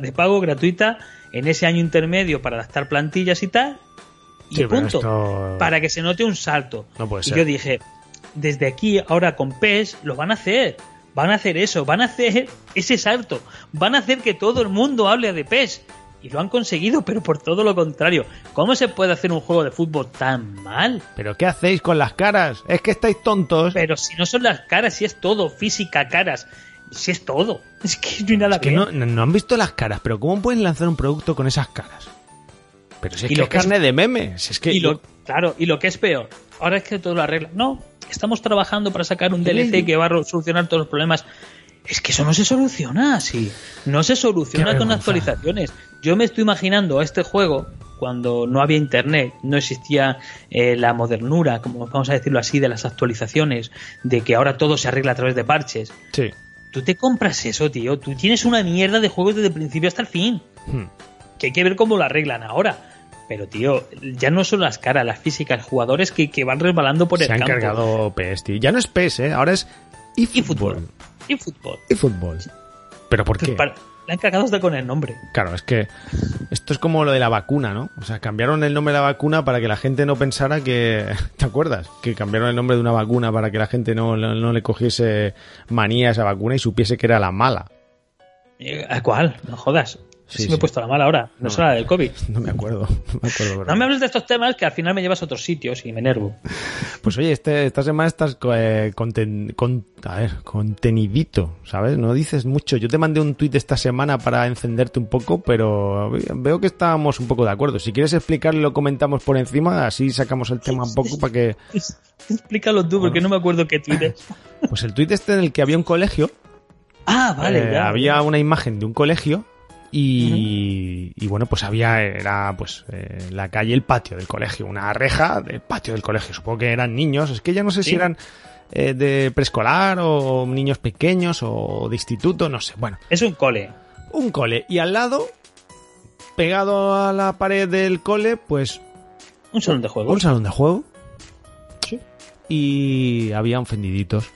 de pago gratuita, en ese año intermedio para adaptar plantillas y tal, y Sí, punto. esto- Para que se note un salto. No puede y ser. yo dije, desde aquí, ahora con PES, lo van a hacer. Van a hacer eso, van a hacer ese salto. Van a hacer que todo el mundo hable de PES. Y lo han conseguido, pero por todo lo contrario. ¿Cómo se puede hacer un juego de fútbol tan mal? ¿Pero qué hacéis con las caras? Es que estáis tontos. Pero si no son las caras, si es todo, física, caras, si es todo. Es que no hay nada Es que que no, ver. no- no han visto las caras, pero ¿cómo pueden lanzar un producto con esas caras? Pero si es Y que lo es carne de meme. Si es que Y lo, claro, y lo que es peor, ahora es que todo lo arregla. No, estamos trabajando para sacar un DLC que va a solucionar todos los problemas. Es que eso no se soluciona así. No se soluciona con actualizaciones. Yo me estoy imaginando a este juego cuando no había internet, no existía eh, la modernura, como vamos a decirlo así, de las actualizaciones, de que ahora todo se arregla a través de parches. Sí. Tú te compras eso, tío. Tú tienes una mierda de juegos desde el principio hasta el fin Hmm. que hay que ver cómo lo arreglan ahora. Pero, tío, ya no son las caras, las físicas, jugadores que, que van resbalando por Se el han campo. cargado PES, tío. Ya no es PES, ¿eh? Ahora es Y eFootball. fútbol. Y fútbol. eFootball. ¿Pero por qué? Para- le han cargado hasta con el nombre. Claro, es que esto es como lo de la vacuna, ¿no? O sea, cambiaron el nombre de la vacuna para que la gente no pensara que... ¿Te acuerdas? Que cambiaron el nombre de una vacuna para que la gente no, no, no le cogiese manía a esa vacuna y supiese que era la mala. Eh, ¿A cuál? No jodas. Sí, Sí, me he puesto la mala ahora. No, No. es la del COVID. No me acuerdo. No me acuerdo pero- No me hables de estos temas que al final me llevas a otros sitios y me enervo. Pues oye, este, esta semana estás eh, conten- con- a ver, contenidito, ¿sabes? No dices mucho. Yo te mandé un tuit esta semana para encenderte un poco, pero veo que estábamos un poco de acuerdo. Si quieres explicarlo, lo comentamos por encima, así sacamos el tema un poco para que... Explícalo tú, porque no me acuerdo qué Twitter. Pues el tuit este en el que había un colegio, Ah, vale, eh, ya. había una imagen de un colegio y, y bueno, pues había, era pues eh, la calle, el patio del colegio, una reja del patio del colegio. Supongo que eran niños, es que ya no sé si eran eh, de preescolar o niños pequeños o de instituto, no sé. Bueno, Es un cole. un cole y al lado, pegado a la pared del cole, pues Un salón de juegos. un salón de juego Sí. y había ofendiditos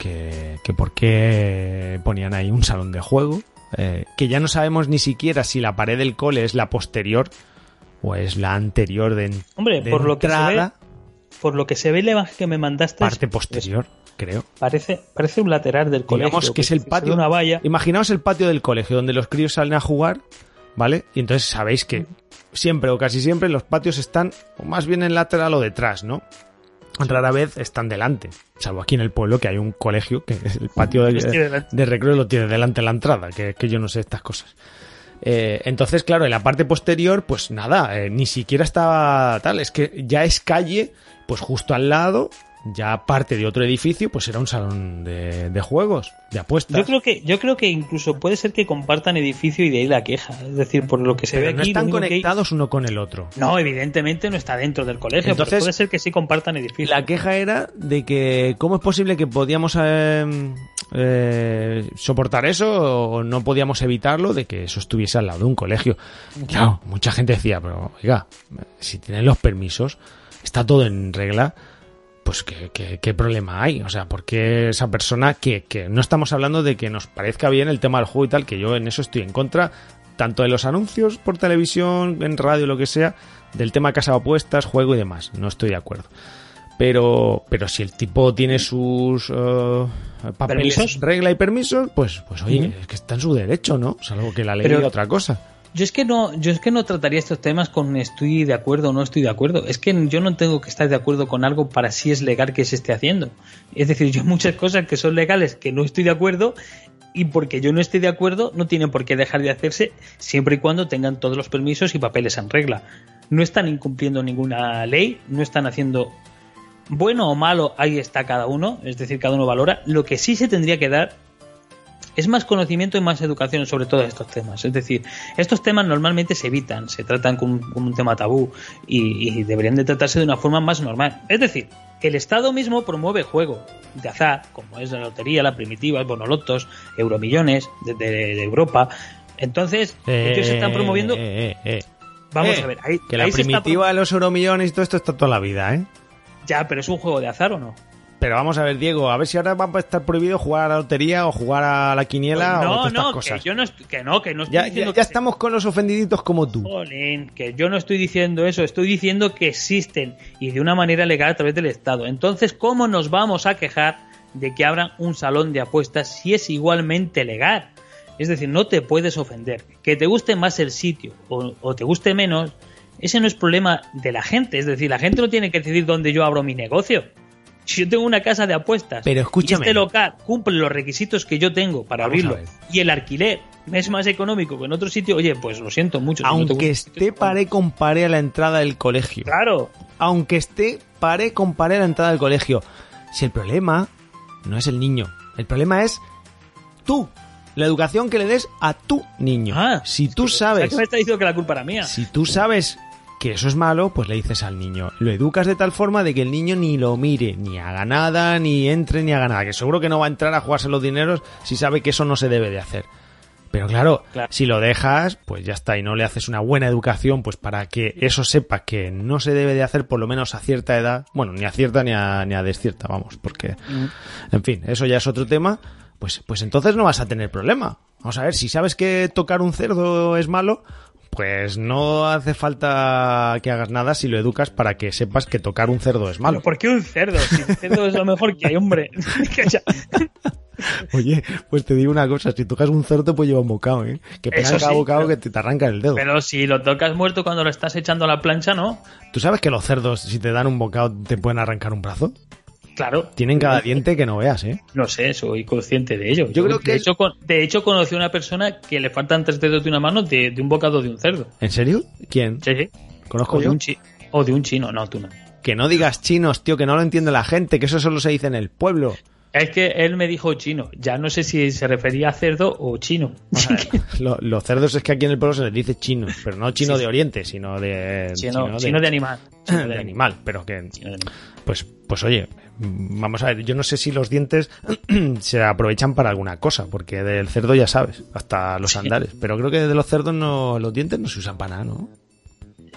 que, que por qué ponían ahí un salón de juego eh, que ya no sabemos ni siquiera si la pared del cole es la posterior o es la anterior de, Hombre, de por lo que se ve, por lo que se ve la imagen que me mandaste. Parte posterior, creo. Parece, parece un lateral del colegio. Digamos que es el patio. Una valla. Imaginaos el patio del colegio donde los críos salen a jugar, ¿vale? Y entonces sabéis que siempre o casi siempre los patios están o más bien en lateral o detrás, ¿no? Rara vez están delante, salvo aquí en el pueblo que hay un colegio que el patio de, recreo lo tiene delante en la entrada, que, que yo no sé estas cosas. Eh, entonces, claro, en la parte posterior, pues nada, eh, ni siquiera estaba tal, es que ya es calle, pues justo al lado, ya parte de otro edificio, pues era un salón de, de juegos, de apuestas. Yo creo que, yo creo que incluso puede ser que compartan edificio y de ahí la queja. Es decir, por lo que se Pero ve no aquí. lo están hay- conectados uno con el otro. No, evidentemente no está dentro del colegio. Entonces, pero puede ser que sí compartan edificio. La queja era de que cómo es posible que podíamos eh, eh, soportar eso o no podíamos evitarlo de que eso estuviese al lado de un colegio. Claro, mucha gente decía, pero oiga, si tienen los permisos, está todo en regla, pues ¿qué, qué, qué problema hay? O sea, porque esa persona que, que no estamos hablando de que nos parezca bien el tema del juego y tal, que yo en eso estoy en contra, tanto de los anuncios por televisión, en radio, lo que sea, del tema casa de apuestas, juego y demás. No estoy de acuerdo. Pero, pero si el tipo tiene sus eh, papeles, ¿Permisos? regla y permisos, pues, pues oye, es que está en su derecho, ¿no? Salvo que la ley Pero- diga otra cosa. Yo es que no, yo es que no trataría estos temas con estoy de acuerdo o no estoy de acuerdo. Es que yo no tengo que estar de acuerdo con algo para si es legal que se esté haciendo. Es decir, yo muchas cosas que son legales que no estoy de acuerdo y porque yo no estoy de acuerdo no tienen por qué dejar de hacerse siempre y cuando tengan todos los permisos y papeles en regla. No están incumpliendo ninguna ley, no están haciendo bueno o malo, ahí está cada uno, es decir, cada uno valora. Lo que sí se tendría que dar es más conocimiento y más educación sobre todos estos temas. Es decir, estos temas normalmente se evitan, se tratan como, un- tema tabú y, y deberían de tratarse de una forma más normal. Es decir, el Estado mismo promueve juego de azar, como es la lotería, la primitiva, el bonolotos, euromillones de, de- de Europa. Entonces, ellos están promoviendo... Eh, eh, eh. Vamos a ver, ahí, que la ahí está primitiva de los euromillones y todo esto está toda la vida, ¿eh? Ya, pero es un juego de azar o no? Pero vamos a ver, Diego, a ver si ahora va a estar prohibido jugar a la lotería o jugar a la quiniela o no, todas estas no, cosas. que yo no, que no, que no estoy Ya, diciendo ya, que ya se- estamos con los ofendiditos como tú. Jolín, que yo no estoy diciendo eso, estoy diciendo que existen y de una manera legal a través del Estado. Entonces, ¿cómo nos vamos a quejar de que abran un salón de apuestas si es igualmente legal? Es decir, no te puedes ofender. Que te guste más el sitio o, o te guste menos, ese no es problema de la gente. Es decir, la gente no tiene que decidir dónde yo abro mi negocio. Si yo tengo una casa de apuestas Pero escúchame. y este local cumple los requisitos que yo tengo para Vamos abrirlo y el alquiler me es más económico que en otro sitio, oye, pues lo siento mucho. no Aunque esté paré con paré a la entrada del colegio. Claro, Aunque esté paré con paré a la entrada del colegio. Si el problema no es el niño, el problema es tú. La educación que le des a tu niño. Ah, si tú o sea, sabes que me está diciendo que la culpa era mía. Si tú sabes que eso es malo, pues le dices al niño. Lo educas de tal forma de que el niño ni lo mire, ni haga nada, ni entre, ni haga nada. Que seguro que no va a entrar a jugarse los dineros si sabe que eso no se debe de hacer. Pero claro, Claro. si lo dejas, pues ya está, y no le haces una buena educación, pues para que eso sepa que no se debe de hacer por lo menos a cierta edad, bueno, ni a cierta ni a, ni a descierta, vamos, porque, en fin, eso ya es otro tema, pues, pues entonces no vas a tener problema. Vamos a ver, si sabes que tocar un cerdo es malo, pues no hace falta que hagas nada si lo educas para que sepas que tocar un cerdo es malo. Pero ¿Por qué un cerdo? Si el cerdo es lo mejor que hay, hombre. Oye, pues te digo una cosa, si tocas un cerdo te puede llevar un bocado, ¿eh? Que pega cada sí, bocado pero- que te, te arranca el dedo. Pero si lo tocas muerto cuando lo estás echando a la plancha, ¿no? ¿Tú sabes que los cerdos, si te dan un bocado, te pueden arrancar un brazo? Claro. Tienen cada diente que no veas, ¿eh? No sé, soy consciente de ello. Yo creo que de, hecho, con- de hecho, conocí a una persona que le faltan tres dedos de una mano de, de un bocado de un cerdo. ¿En serio? ¿Quién? Sí, sí. ¿Conozco O de, yo? un chi- o de un chino, no, tú no. Que no digas chinos, tío, que no lo entiende la gente, que eso solo se dice en el pueblo. Es que él me dijo chino. Ya no sé si se refería a cerdo o chino. Lo- los cerdos es que aquí en el pueblo se les dice chinos, pero no chino Sí. de Oriente, sino de... chino, chino de animal. Chino de animal, pero que Chino de animal. pues pues oye, vamos a ver, yo no sé si los dientes se aprovechan para alguna cosa, porque del cerdo ya sabes, hasta los Sí. andares, pero creo que de los cerdos no los dientes no se usan para nada, ¿no?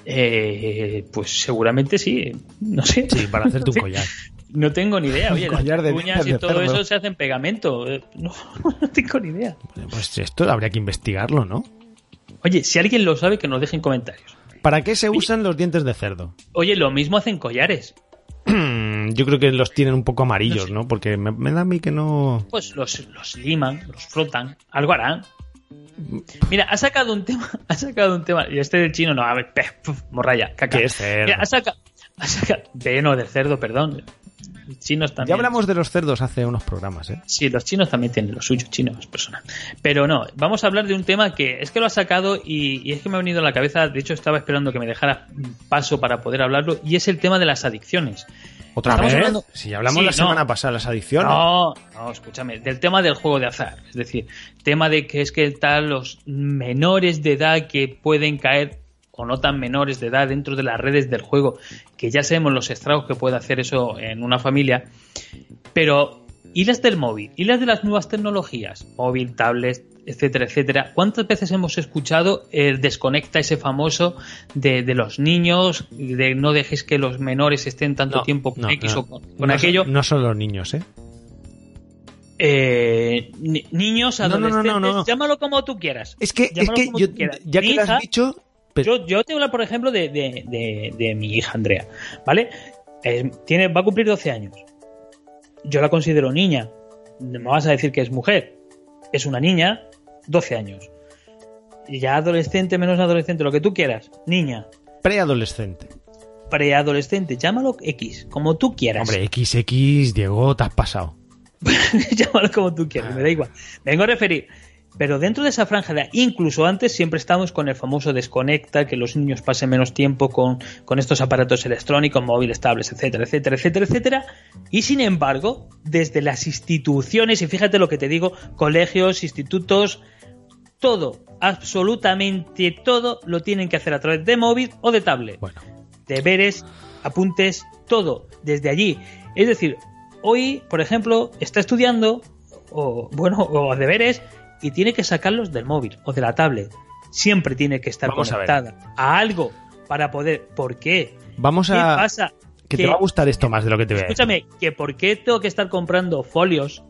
Eh, pues seguramente sí. No sé. Sí, para hacerte un Sí. collar. No tengo ni idea. Oye, collar de las uñas y todo cerdo. eso se hacen pegamento. Eh, No, no tengo ni idea. Pues esto habría que investigarlo, ¿no? Oye, si alguien lo sabe, que nos deje en comentarios. ¿Para qué se usan los dientes de cerdo? Oye, lo mismo hacen collares. yo creo que los tienen un poco amarillos, ¿no? Porque me, me da a mí que no... Pues los, los liman, los frotan, algo harán. Mira, ha sacado un tema, ha sacado un tema, y este del chino no, a ver, pe, puf, morralla, caca. Es cerdo. Mira, ha sacado, ha sacado, de no, del cerdo, perdón. Chinos también. Ya hablamos de los cerdos hace unos programas, ¿eh? Sí, los chinos también tienen lo suyo, chinos, personal. Pero no, vamos a hablar de un tema que es que lo ha sacado y, y es que me ha venido a la cabeza, de hecho estaba esperando que me dejara paso para poder hablarlo, y es el tema de las adicciones. ¿Otra Estamos vez? hablando- Si hablamos Sí, la no. semana pasada, las adicciones. No, no, escúchame, del tema del juego de azar, es decir, tema de que es que tal los menores de edad que pueden caer o no tan menores de edad dentro de las redes del juego, que ya sabemos los estragos que puede hacer eso en una familia, pero ¿y las del móvil? ¿Y las de las nuevas tecnologías? Móvil, tablets, etcétera, etcétera. ¿Cuántas veces hemos escuchado el desconecta ese famoso de, de los niños, de no dejes que los menores estén tanto No, tiempo con no, X no. o con, aquello? no son los niños, ¿eh? Eh, ni- niños, No, no, no, no, adolescentes, no. llámalo como tú quieras. Es que, es que yo, ya Mi que lo hija- has dicho... pero- yo, yo te hablar, por ejemplo, de, de- de- de mi hija Andrea, ¿vale? Eh, tiene, va a cumplir 12 años. Yo la considero niña. No me vas a decir que es mujer. Es una niña, 12 años. Y ya adolescente, menos adolescente, lo que tú quieras. Niña, preadolescente. preadolescente, llámalo X, como tú quieras. Hombre, XX, Diego, te has pasado. llámalo como tú quieras, me da igual. Me vengo a referir. Pero dentro de esa franja de incluso antes siempre estamos con el famoso desconecta, que los niños pasen menos tiempo con, con estos aparatos electrónicos, móviles, tablets, etcétera, etcétera, etcétera, etcétera. Y sin embargo, desde las instituciones, y fíjate lo que te digo, colegios, institutos, todo, absolutamente todo lo tienen que hacer a través de móvil o de tablet Bueno, deberes, apuntes, todo, desde allí. Es decir, hoy, por ejemplo, está estudiando, o bueno, o deberes, y tiene que sacarlos del móvil o de la tablet. Siempre tiene que estar Vamos conectada a, algo para poder. ¿Por qué? vamos ¿Qué a... pasa? Que te va a gustar esto más de lo que te decir. Escúchame, que ¿por qué tengo que estar comprando folios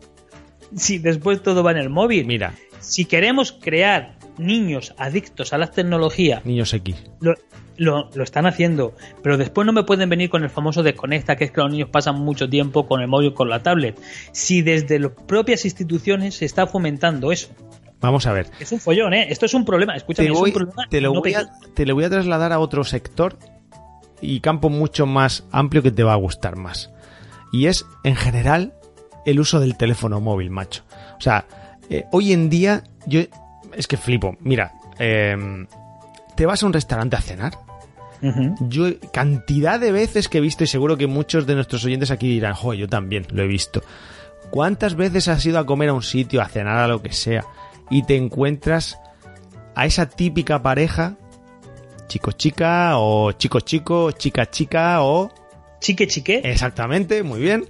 si después todo va en el móvil? Mira, Si queremos crear niños adictos a las tecnologías niños X. lo, lo, lo están haciendo, pero después no me pueden venir con el famoso desconecta, que es que los niños pasan mucho tiempo con el móvil, con la tablet. Si desde las propias instituciones se está fomentando eso, Vamos a ver. es un follón, ¿eh? Esto es un problema, escúchame, Te, es voy- un problema. te lo no voy a, te lo voy a trasladar a otro sector y campo mucho más amplio que te va a gustar más. Y es, en general, el uso del teléfono móvil, macho. O sea, eh, hoy en día, yo es que flipo. Mira, em, te vas a un restaurante a cenar. Yo, cantidad de veces que he visto, y seguro que muchos de nuestros oyentes aquí dirán, jo, yo también lo he visto. ¿Cuántas veces has ido a comer a un sitio, a cenar, a lo que sea, y te encuentras a esa típica pareja, chico-chica, o chico-chico, chica-chica, o... Chique, chique. Exactamente, muy bien.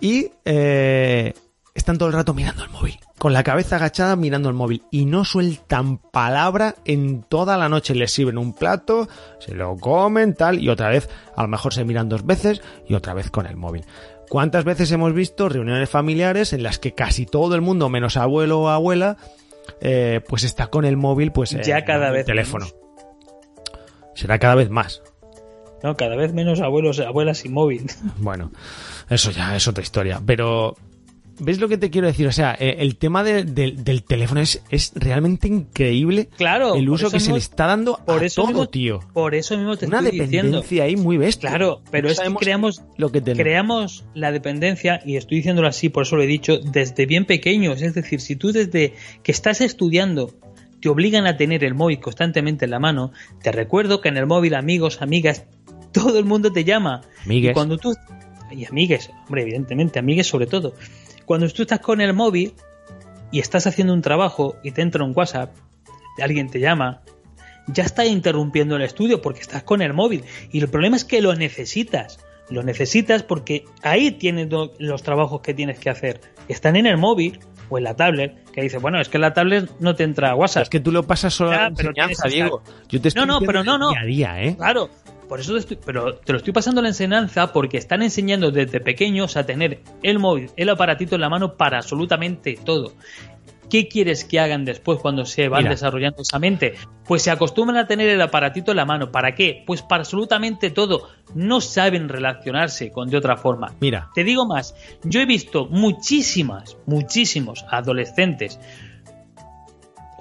Y eh, están todo el rato mirando el móvil. Con la cabeza agachada mirando el móvil. Y no sueltan palabra en toda la noche. Les sirven un plato, se lo comen, tal. Y otra vez, a lo mejor se miran dos veces y otra vez con el móvil. ¿Cuántas veces hemos visto reuniones familiares en las que casi todo el mundo, menos abuelo o abuela, eh, pues está con el móvil, pues eh, Ya cada vez teléfono? menos. Será cada vez más. No, cada vez menos abuelos, abuelas sin móvil. Bueno, eso ya es otra historia. Pero, ¿ves lo que te quiero decir? O sea, eh, el tema de- del- del teléfono es, es realmente increíble. Claro, El uso que se le está dando por a eso todo, mismo- tío. Por eso mismo te Una estoy diciendo. dependencia ahí muy bestia. Claro, pero No es que creamos lo que tenemos. creamos la dependencia, y estoy diciéndolo así, por eso lo he dicho, desde bien pequeños. Es decir, si tú desde que estás estudiando te obligan a tener el móvil constantemente en la mano, te recuerdo que en el móvil amigos, amigas, todo el mundo te llama. Amigues. Y cuando tú... Y amigues, hombre, evidentemente, amigues sobre todo. Cuando tú estás con el móvil y estás haciendo un trabajo y te entra un WhatsApp, alguien te llama, ya está interrumpiendo el estudio porque estás con el móvil. Y el problema es que lo necesitas. Lo necesitas porque ahí tienes los trabajos que tienes que hacer. Están en el móvil o en la tablet, que dices, bueno, es que en la tablet no te entra WhatsApp. Es que tú lo pasas solo a Ya, la pero enseñanza, Diego. Yo te estoy No, no, pero no, no. día a día, ¿eh? Claro, por eso te estoy, pero te lo estoy pasando la enseñanza porque están enseñando desde pequeños a tener el móvil, el aparatito en la mano para absolutamente todo. ¿qué quieres que hagan después cuando se van Mira. desarrollando esa mente? Pues se acostumbran a tener el aparatito en la mano. ¿Para qué? Pues para absolutamente todo. No saben relacionarse con de otra forma. Mira, Te digo más, yo he visto muchísimas, muchísimos adolescentes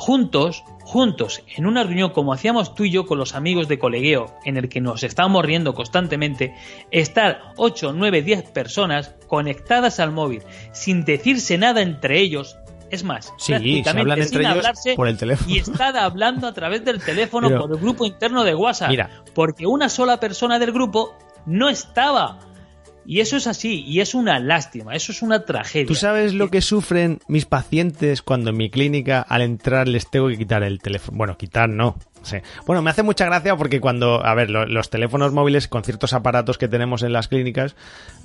juntos, juntos, en una reunión como hacíamos tú y yo con los amigos de colegueo, en el que nos estábamos riendo constantemente, estar 8, 9, 10 personas conectadas al móvil, sin decirse nada entre ellos. Es más, Sí, se prácticamente hablan sin entre ellos hablarse por el teléfono. y estar hablando a través del teléfono Pero- por el grupo interno de WhatsApp. Mira. Porque una sola persona del grupo no estaba. Y eso es así, y es una lástima, eso es una tragedia. ¿tú sabes lo que sufren mis pacientes cuando en mi clínica al entrar les tengo que quitar el teléfono? Bueno, quitar no. Sí. Bueno, me hace mucha gracia porque cuando, a ver, lo- los teléfonos móviles con ciertos aparatos que tenemos en las clínicas,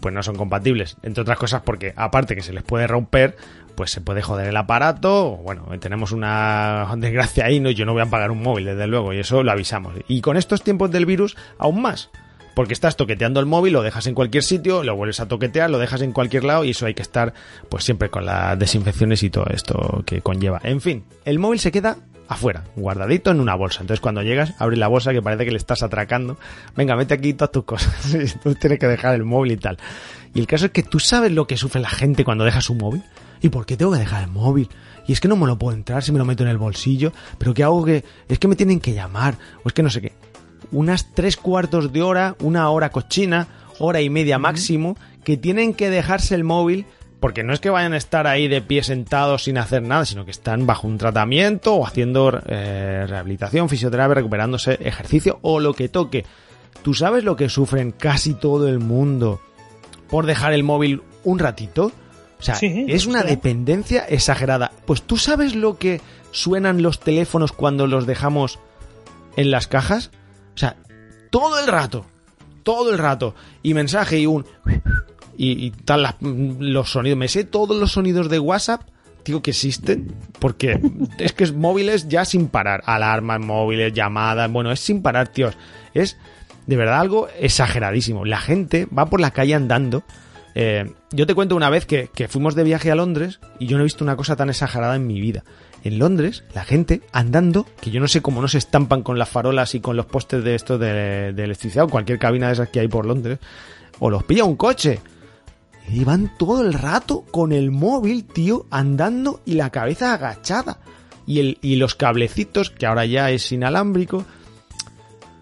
pues no son compatibles. Entre otras cosas porque, aparte que se les puede romper, pues se puede joder el aparato. o Bueno, tenemos una desgracia ahí, no, yo no voy a pagar un móvil, desde luego, y eso lo avisamos. Y con estos tiempos del virus, aún más. Porque estás toqueteando el móvil, lo dejas en cualquier sitio, lo vuelves a toquetear, lo dejas en cualquier lado y eso hay que estar pues siempre con las desinfecciones y todo esto que conlleva. En fin, el móvil se queda afuera, guardadito en una bolsa. Entonces cuando llegas, abres la bolsa que parece que le estás atracando. Venga, mete aquí todas tus cosas. Tú tienes que dejar el móvil y tal. Y el caso es que tú sabes lo que sufre la gente cuando deja su móvil. ¿Y por qué tengo que dejar el móvil? Y es que no me lo puedo entrar si me lo meto en el bolsillo. Pero ¿qué hago que? Es que me tienen que llamar. O es que no sé qué unas tres cuartos de hora, una hora cochina, hora y media máximo, que tienen que dejarse el móvil, porque no es que vayan a estar ahí de pie sentados sin hacer nada, sino que están bajo un tratamiento o haciendo eh, rehabilitación, fisioterapia, recuperándose ejercicio o lo que toque. ¿Tú sabes lo que sufren casi todo el mundo por dejar el móvil un ratito? O sea, Sí, es una sí. dependencia exagerada. Pues tú sabes lo que suenan los teléfonos cuando los dejamos en las cajas. O sea, todo el rato. Todo el rato. Y mensaje y un... Y, tal, los sonidos. Me sé todos los sonidos de WhatsApp, tío, que existen. Porque es que es móviles ya sin parar. Alarmas móviles, llamadas. Bueno, es sin parar, tíos. Es de verdad algo exageradísimo. La gente va por la calle andando. Eh, yo te cuento una vez que, que fuimos de viaje a Londres y yo no he visto una cosa tan exagerada en mi vida. En Londres, la gente andando, que yo no sé cómo no se estampan con las farolas y con los postes de esto de, de electricidad o cualquier cabina de esas que hay por Londres, o los pilla un coche. Y van todo el rato con el móvil, tío, andando y la cabeza agachada. Y, el, y los cablecitos, que ahora ya es inalámbrico.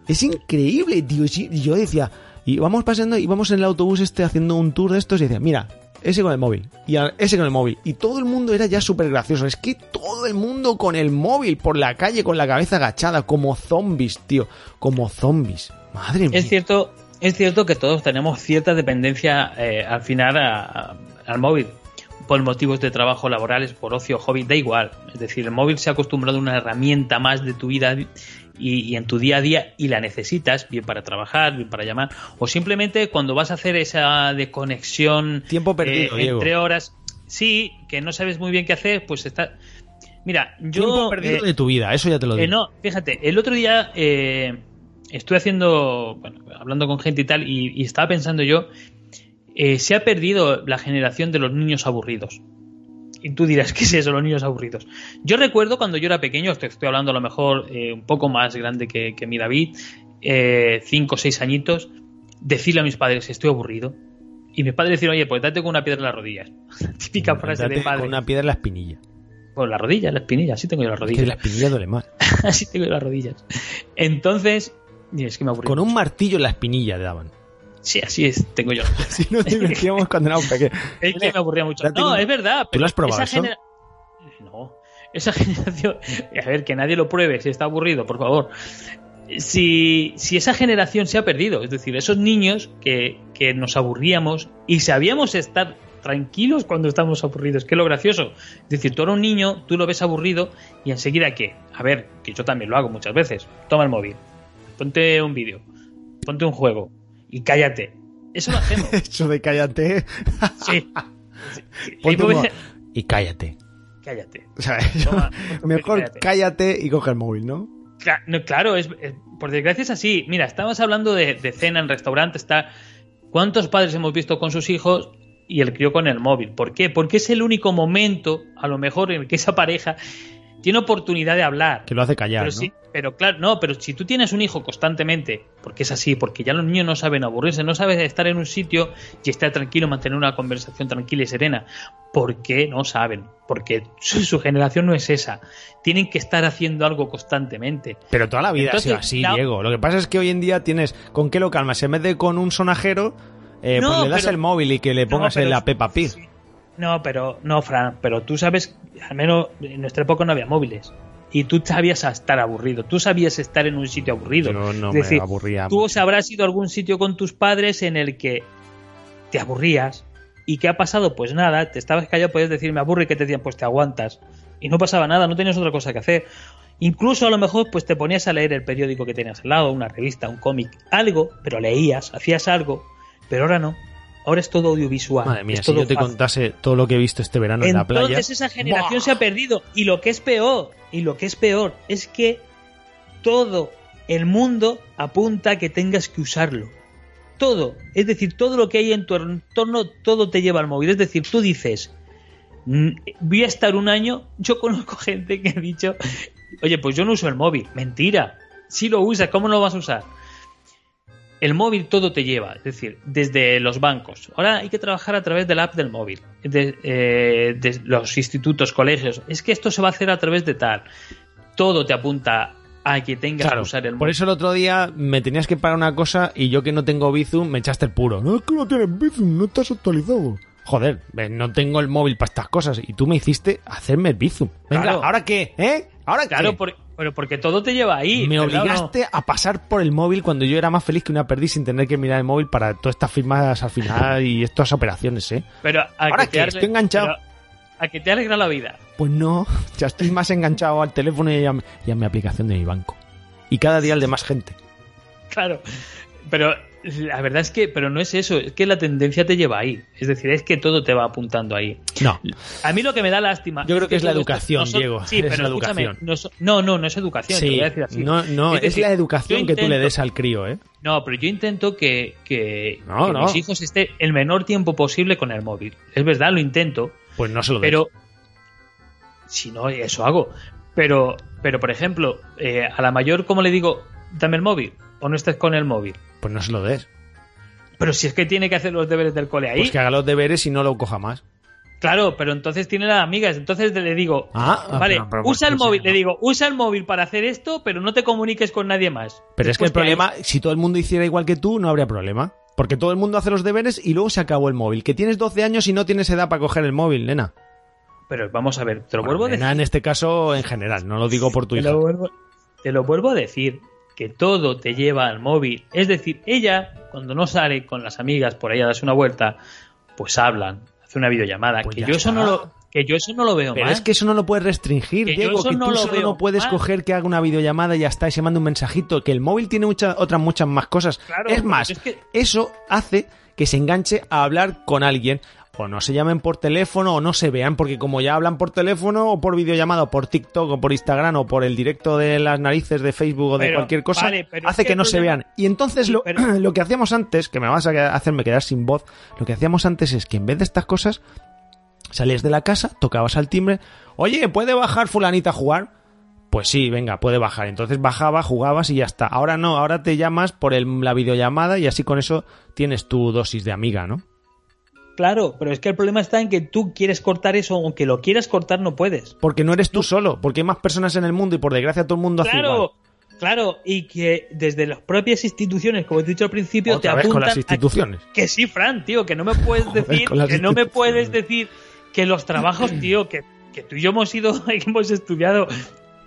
Es increíble, tío. Yo decía, y vamos pasando, y vamos en el autobús este haciendo un tour de estos y decía, mira, ese con el móvil, y a- ese con el móvil. Y todo el mundo era ya súper gracioso. Es que todo el mundo con el móvil por la calle con la cabeza agachada, como zombies, tío. Como zombies. Madre mía. Es cierto, es cierto que todos tenemos cierta dependencia eh, al final a- a- al móvil. Por motivos de trabajo laborales, por ocio, hobby, da igual. Es decir, el móvil se ha acostumbrado a una herramienta más de tu vida y, y en tu día a día y la necesitas, bien para trabajar, bien para llamar, o simplemente cuando vas a hacer esa de conexión Tiempo perdido, eh, Diego. entre horas. Sí, que no sabes muy bien qué hacer, pues está. Mira, yo. Tiempo perdido eh, de tu vida, eso ya te lo digo. eh, no, fíjate, el otro día estuve haciendo, bueno, hablando con gente y tal, y, y estaba pensando yo, se ha perdido la generación de los niños aburridos. Y tú dirás, ¿qué es eso, los niños aburridos? Yo recuerdo cuando yo era pequeño, te estoy hablando a lo mejor eh, un poco más grande que, que mi David, eh, cinco o seis añitos, decirle a mis padres, estoy aburrido. Y mis padres decían, oye, pues date con una piedra en las rodillas. Típica frase de padre. Con una piedra en la espinilla. Pues la rodilla, la espinilla, así tengo yo las Que rodillas. la espinilla duele más. Así tengo las rodillas. Entonces, es que me aburrí. Con un martillo en la espinilla le daban. Sí, así es, tengo yo. Si nos divertíamos cuando éramos pequeños. Es que me aburría mucho. No, es verdad. ¿Tú pero lo has probado esa genera- No, esa generación. A ver, que nadie lo pruebe si está aburrido, por favor. Si, si esa generación se ha perdido, es decir, esos niños que, que nos aburríamos y sabíamos estar tranquilos cuando estamos aburridos, que es lo gracioso. Es decir, tú eres un niño, tú lo ves aburrido y enseguida ¿qué? A ver, que yo también lo hago muchas veces. Toma el móvil, ponte un vídeo, ponte un juego y cállate. Eso lo hacemos. Eso de cállate. Sí. Mo- Y cállate. Cállate. O sea, Toma, mejor cállate. cállate y coge el móvil, ¿no? Cla- no, claro, es, es- por desgracia es así. Mira, estamos hablando de, de cena en restaurantes, está. ¿Cuántos padres hemos visto con sus hijos y el crío con el móvil. ¿Por qué? Porque es el único momento, a lo mejor, en el que esa pareja tiene oportunidad de hablar. Que lo hace callar, pero ¿no? sí, pero claro, no, pero si tú tienes un hijo constantemente, porque es así, porque ya los niños no saben aburrirse, no saben estar en un sitio y estar tranquilo, mantener una conversación tranquila y serena, porque no saben, porque su, su generación no es esa. Tienen que estar haciendo algo constantemente. Pero toda la vida Entonces, ha sido así, la- Diego. Lo que pasa es que hoy en día tienes. ¿Con qué lo calmas? En vez de con un sonajero, eh, No, pues le das pero- el móvil y que le pongas pero en la Peppa Pig. No, pero no, Fran, pero tú sabes, al menos en nuestra época no había móviles. Y tú sabías estar aburrido, tú sabías estar en un sitio aburrido. Yo no Es me decir, aburría. Tú habrás ido a algún sitio con tus padres en el que te aburrías. ¿Y qué ha pasado? Pues nada, te estabas callado, podías decir me aburre y que te decían pues te aguantas. Y no pasaba nada, no tenías otra cosa que hacer. Incluso a lo mejor pues te ponías a leer el periódico que tenías al lado, una revista, un cómic, algo, pero leías, hacías algo, pero ahora no. Ahora es todo audiovisual. Madre mía, si yo te fácil. contase todo lo que he visto este verano en la playa. Entonces esa generación ¡buah! se ha perdido. Y lo que es peor, y lo que es peor, es que todo el mundo apunta a que tengas que usarlo. Todo. Es decir, todo lo que hay en tu entorno, todo te lleva al móvil. Es decir, tú dices, "Mm, voy a estar un año. Yo conozco gente que ha dicho, oye, pues yo no uso el móvil. Mentira. Si lo usas, ¿cómo no lo vas a usar? El móvil todo te lleva, es decir, desde los bancos. Ahora hay que trabajar a través de la app del móvil, de, eh, de los institutos, colegios. Es que esto se va a hacer a través de tal. Todo te apunta a que tengas Claro, que usar el móvil. por eso el otro día me tenías que pagar una cosa y yo que no tengo Bizum me echaste el puro. No es que no tienes Bizum, no estás actualizado. Joder, no tengo el móvil para estas cosas y tú me hiciste hacerme el Bizum. Venga, Claro. ¿ahora qué? ¿Eh? ¿Ahora Claro, qué? por- pero porque todo te lleva ahí. me obligaste a pasar por el móvil cuando yo era más feliz que una perdiz sin tener que mirar el móvil para todas estas firmas al final y estas operaciones, ¿eh? Pero a ¿Ahora que te Estoy enganchado. pero A que te alegra la vida. Pues no, ya estoy más enganchado al teléfono y a, y a mi aplicación de mi banco. Y cada día el de más gente. Claro. Pero la verdad es que, pero no es eso, es que la tendencia te lleva ahí. Es decir, es que todo te va apuntando ahí. No, A mí lo que me da lástima. Yo creo que es la educación, no son- Diego, Sí, es pero la educación. No, no, no, no es educación. te sí, voy a decir así. no, no, es, decir, la educación que tú le des al crío, ¿eh? No, pero yo intento que, que, No, que no. mis hijos estén el menor tiempo posible con el móvil. Es verdad, lo intento, Pues no se lo des. pero si no, eso hago. Pero, pero por ejemplo, eh, a la mayor, como le digo, dame el móvil o no estés con el móvil. Pues no se lo des. Pero si es que tiene que hacer los deberes del cole ahí. Pues que haga los deberes y no lo coja más. Claro, pero entonces tiene las amigas. Entonces le digo, Ah, vale, pero- pero usa ¿por el móvil. Le digo, usa el móvil para hacer esto, pero no te comuniques con nadie más. Pero es que el problema, si todo el mundo hiciera igual que tú, no habría problema. Porque todo el mundo hace los deberes y luego se acabó el móvil. Que tienes 12 años y no tienes edad para coger el móvil, nena. Pero vamos a ver, te lo Bueno, vuelvo a nena decir. en este caso en general, no lo digo por tu Te hija. lo, vuelvo, te lo vuelvo a decir, que todo te lleva al móvil. Es decir, ella, cuando no sale con las amigas por ahí a darse una vuelta, pues hablan, hace una videollamada. Pues que yo eso no lo, que yo eso no lo veo Pero mal. es que eso no lo puedes restringir, Que Diego. Que no tú lo solo veo no puedes mal. coger que haga una videollamada y ya está, y se manda un mensajito. Que el móvil tiene muchas otras muchas más cosas. Claro, es más, es que- eso hace que se enganche a hablar con alguien. O no se llamen por teléfono o no se vean, porque como ya hablan por teléfono o por videollamada o por TikTok o por Instagram o por el directo de las narices de Facebook o de Pero, cualquier cosa, vale, hace que no se vean. Y entonces Sí, lo, pero- lo que hacíamos antes, que me vas a hacerme quedar sin voz, lo que hacíamos antes es que en vez de estas cosas, salías de la casa, tocabas al timbre, oye, ¿puede bajar fulanita a jugar? Pues sí, venga, puede bajar. Entonces bajaba, jugabas y ya está. Ahora no, ahora te llamas por el- la videollamada y así con eso tienes tu dosis de amiga, ¿no? Claro, pero es que el problema está en que tú quieres cortar eso, aunque lo quieras cortar no puedes. Porque no eres tú solo, porque hay más personas en el mundo y por desgracia todo el mundo hace igual. Claro, claro, y que desde las propias instituciones, como he dicho al principio, Otra te vez apuntan con las instituciones. que sí, Fran, tío, que no me puedes decir, que no me puedes decir que los trabajos, tío, que, que tú y yo hemos ido, que hemos estudiado,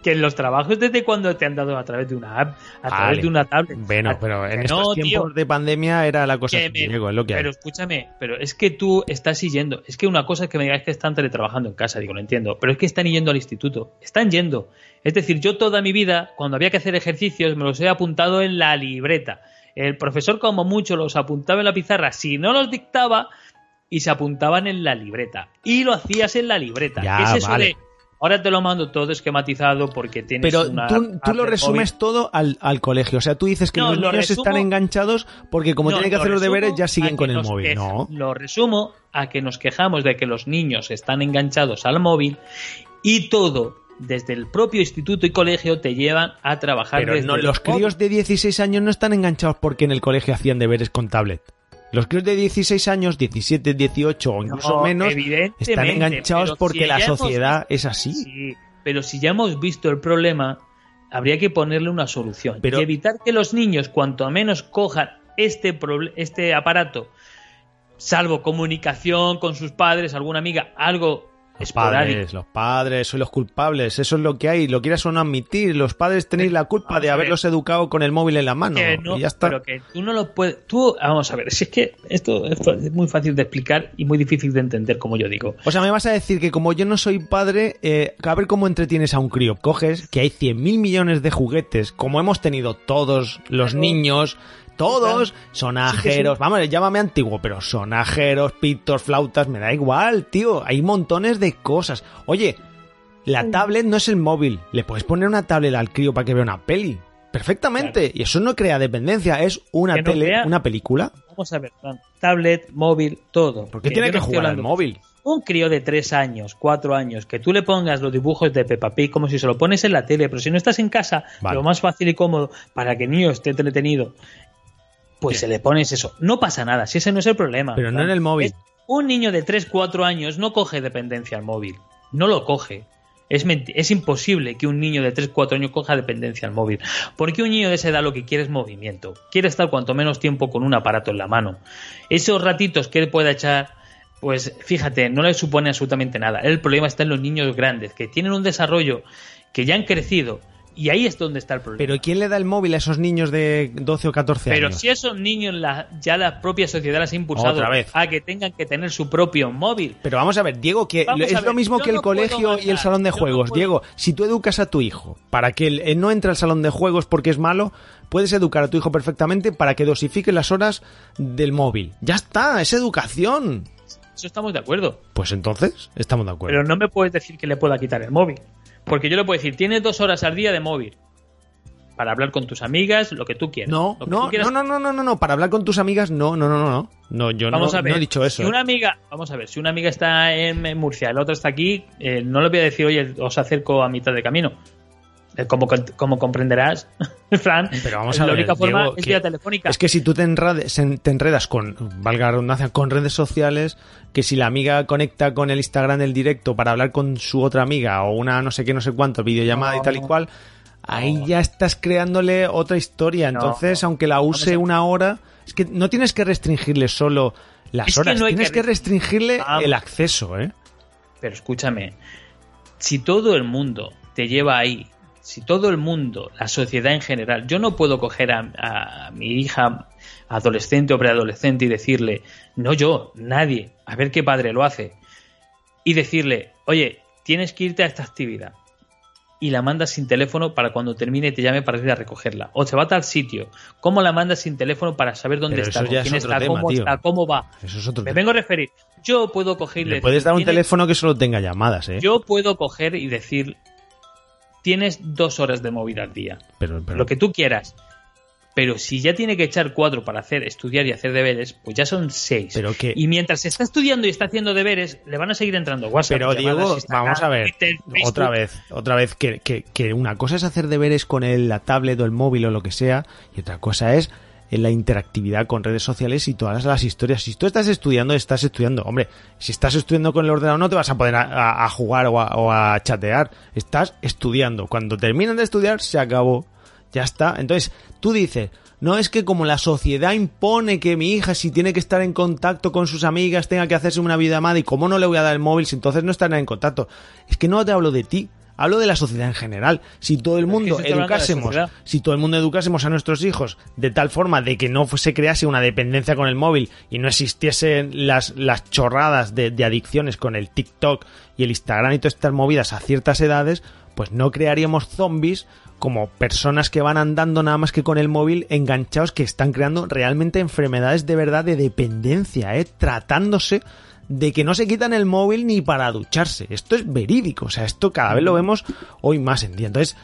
que en los trabajos desde cuando te han dado a través de una app, a través Vale. de una tablet. Bueno, pero en que estos no, tiempos tío, de pandemia era la cosa que así, me- es lo que hay. pero escúchame, pero es que tú estás yendo. Es que una cosa es que me digáis que están teletrabajando en casa, digo, lo entiendo. Pero es que están yendo al instituto. Están yendo. Es decir, yo toda mi vida, cuando había que hacer ejercicios, me los he apuntado en la libreta. El profesor, como mucho, los apuntaba en la pizarra. Si no los dictaba, y se apuntaban en la libreta. Y lo hacías en la libreta. Ya, ¿Qué es eso vale. de ahora te lo mando todo esquematizado porque tienes Pero una tú, tú lo resumes móvil. todo al, al colegio. O sea, tú dices que No, los lo niños resumo- están enganchados porque como No, tienen que hacer los deberes ya siguen con el móvil. No. Lo resumo a que nos quejamos de que los niños están enganchados al móvil y todo desde el propio instituto y colegio te llevan a trabajar Pero desde no, los críos de 16 años no están enganchados porque en el colegio hacían deberes con tablet. Los críos de 16 años, 17, 18 o incluso No, menos, están enganchados porque si la hemos sociedad es así. Sí, pero si ya hemos visto el problema, habría que ponerle una solución Pero- y evitar que los niños, cuanto menos cojan este, este aparato, salvo comunicación con sus padres, alguna amiga, algo Los padres, los padres son los culpables, eso es lo que hay, lo quieras o no admitir, los padres tenéis la culpa de haberlos educado con el móvil en la mano que no, y ya está. Pero que tú no lo puedes. Tú, vamos a ver, si es que esto es muy fácil de explicar y muy difícil de entender, como yo digo. O sea, me vas a decir que como yo no soy padre, eh, a ver cómo entretienes a un crío. Coges que hay 100.000 millones de juguetes, como hemos tenido todos los niños, todos, Sí sonajeros, vamos, llámame antiguo, pero sonajeros, pitos, flautas, me da igual, tío. Hay montones de cosas. Oye, la tablet no es el móvil. Le puedes poner una tablet al crío para que vea una peli. Perfectamente. Y eso no crea dependencia, es una no tele, una película. Vamos a ver, tablet, móvil, todo. ¿Por qué Que tiene que jugar al móvil? Un crío de 3 años, 4 años, que tú le pongas los dibujos de Peppa Pig como si se lo pones en la tele, pero si no estás en casa, Vale. lo más fácil y cómodo para que el niño esté entretenido, pues se le pones eso. No pasa nada, si ese no es el problema. Pero no en el móvil. Un niño de 3, 4 años no coge dependencia al móvil. No lo coge. Es, es imposible que un niño de 3, 4 años coja dependencia al móvil. Porque un niño de esa edad lo que quiere es movimiento. Quiere estar cuanto menos tiempo con un aparato en la mano. Esos ratitos que él pueda echar, pues fíjate, no le supone absolutamente nada. El problema está en los niños grandes, que tienen un desarrollo, que ya han crecido. Y ahí es donde está el problema. Pero ¿quién le da el móvil a esos niños de 12 o 14 Pero años? si esos niños la- ya la propia sociedad las ha impulsado Otra vez. a que tengan que tener su propio móvil. Pero vamos a ver, Diego, que Vamos es lo mismo yo que el no colegio y el salón de yo juegos. Diego, si tú educas a tu hijo para que él, él no entre al salón de juegos porque es malo, puedes educar a tu hijo perfectamente para que dosifique las horas del móvil. Ya está, es educación. Eso estamos de acuerdo. Pues entonces, estamos de acuerdo. Pero no me puedes decir que le pueda quitar el móvil. Porque yo le puedo decir, tienes dos horas al día de móvil. Para hablar con tus amigas, lo que tú quieras. no, no, quieras. no, no, no, no, no, para hablar con tus amigas, no, no, no, no, no. No, yo no, Vamos a ver. no he dicho eso. Si una amiga, vamos a ver, si una amiga está en, Murcia la otra está aquí, eh, no le voy a decir, oye, os acerco a mitad de camino. Eh, Como, como comprenderás, Fran, Pero vamos a la ver, única forma Diego, es que- vía telefónica. Es que si tú te, enredas con, valga la redundancia, con redes sociales, que si la amiga conecta con el Instagram el directo para hablar con su otra amiga o una no sé qué, no sé cuánto, videollamada y tal y No. cual, ahí ya estás creándole otra historia. No, Entonces, no. aunque la use una hora, es que no tienes que restringirle solo las Es que horas, no hay tienes que que restringirle Vamos. el acceso, ¿eh? Pero escúchame, si todo el mundo te lleva ahí, si todo el mundo, la sociedad en general, yo no puedo coger a, a mi hija adolescente o preadolescente y decirle, no yo, nadie, a ver qué padre lo hace, y decirle, oye, tienes que irte a esta actividad. Y la mandas sin teléfono para cuando termine te llame para ir a recogerla. O se va a tal sitio. ¿Cómo la mandas sin teléfono para saber dónde Pero está? con es quién está, tema, cómo tío. está, cómo va? Eso es otro Me tema. vengo a referir. Yo puedo coger y Le decir, puedes dar un "Tienes- teléfono que solo tenga llamadas, ¿eh? yo puedo coger y decir, tienes dos horas de móvil al día, pero, pero- lo que tú quieras. Pero si ya tiene que echar cuatro para hacer, estudiar y hacer deberes, pues ya son seis. Pero que- Y mientras está estudiando y está haciendo deberes, le van a seguir entrando WhatsApp. Pero Diego, vamos a ver, Twitter, otra vez, otra vez, que, que- que una cosa es hacer deberes con el, la tablet o el móvil o lo que sea, y otra cosa es en la interactividad con redes sociales y todas las historias. Si tú estás estudiando, estás estudiando. Hombre, si estás estudiando con el ordenador no te vas a poder a, jugar o a, chatear. Estás estudiando. Cuando terminan de estudiar, se acabó. Ya está. Entonces, tú dices, no es que como la sociedad impone que mi hija, si tiene que estar en contacto con sus amigas, tenga que hacerse una videollamada y cómo no le voy a dar el móvil si entonces no estará en contacto. Es que no te hablo de ti. Hablo de la sociedad en general. Si todo el mundo educásemos, si todo el mundo educásemos a nuestros hijos de tal forma de que no se crease una dependencia con el móvil y no existiesen las, las chorradas de, de adicciones con el TikTok y el Instagram y todas estas movidas a ciertas edades, pues no crearíamos zombies como personas que van andando nada más que con el móvil enganchados que están creando realmente enfermedades de verdad de dependencia, ¿eh? tratándose de que no se quitan el móvil ni para ducharse. Esto es verídico, o sea, esto cada vez lo vemos hoy más en día. Entonces,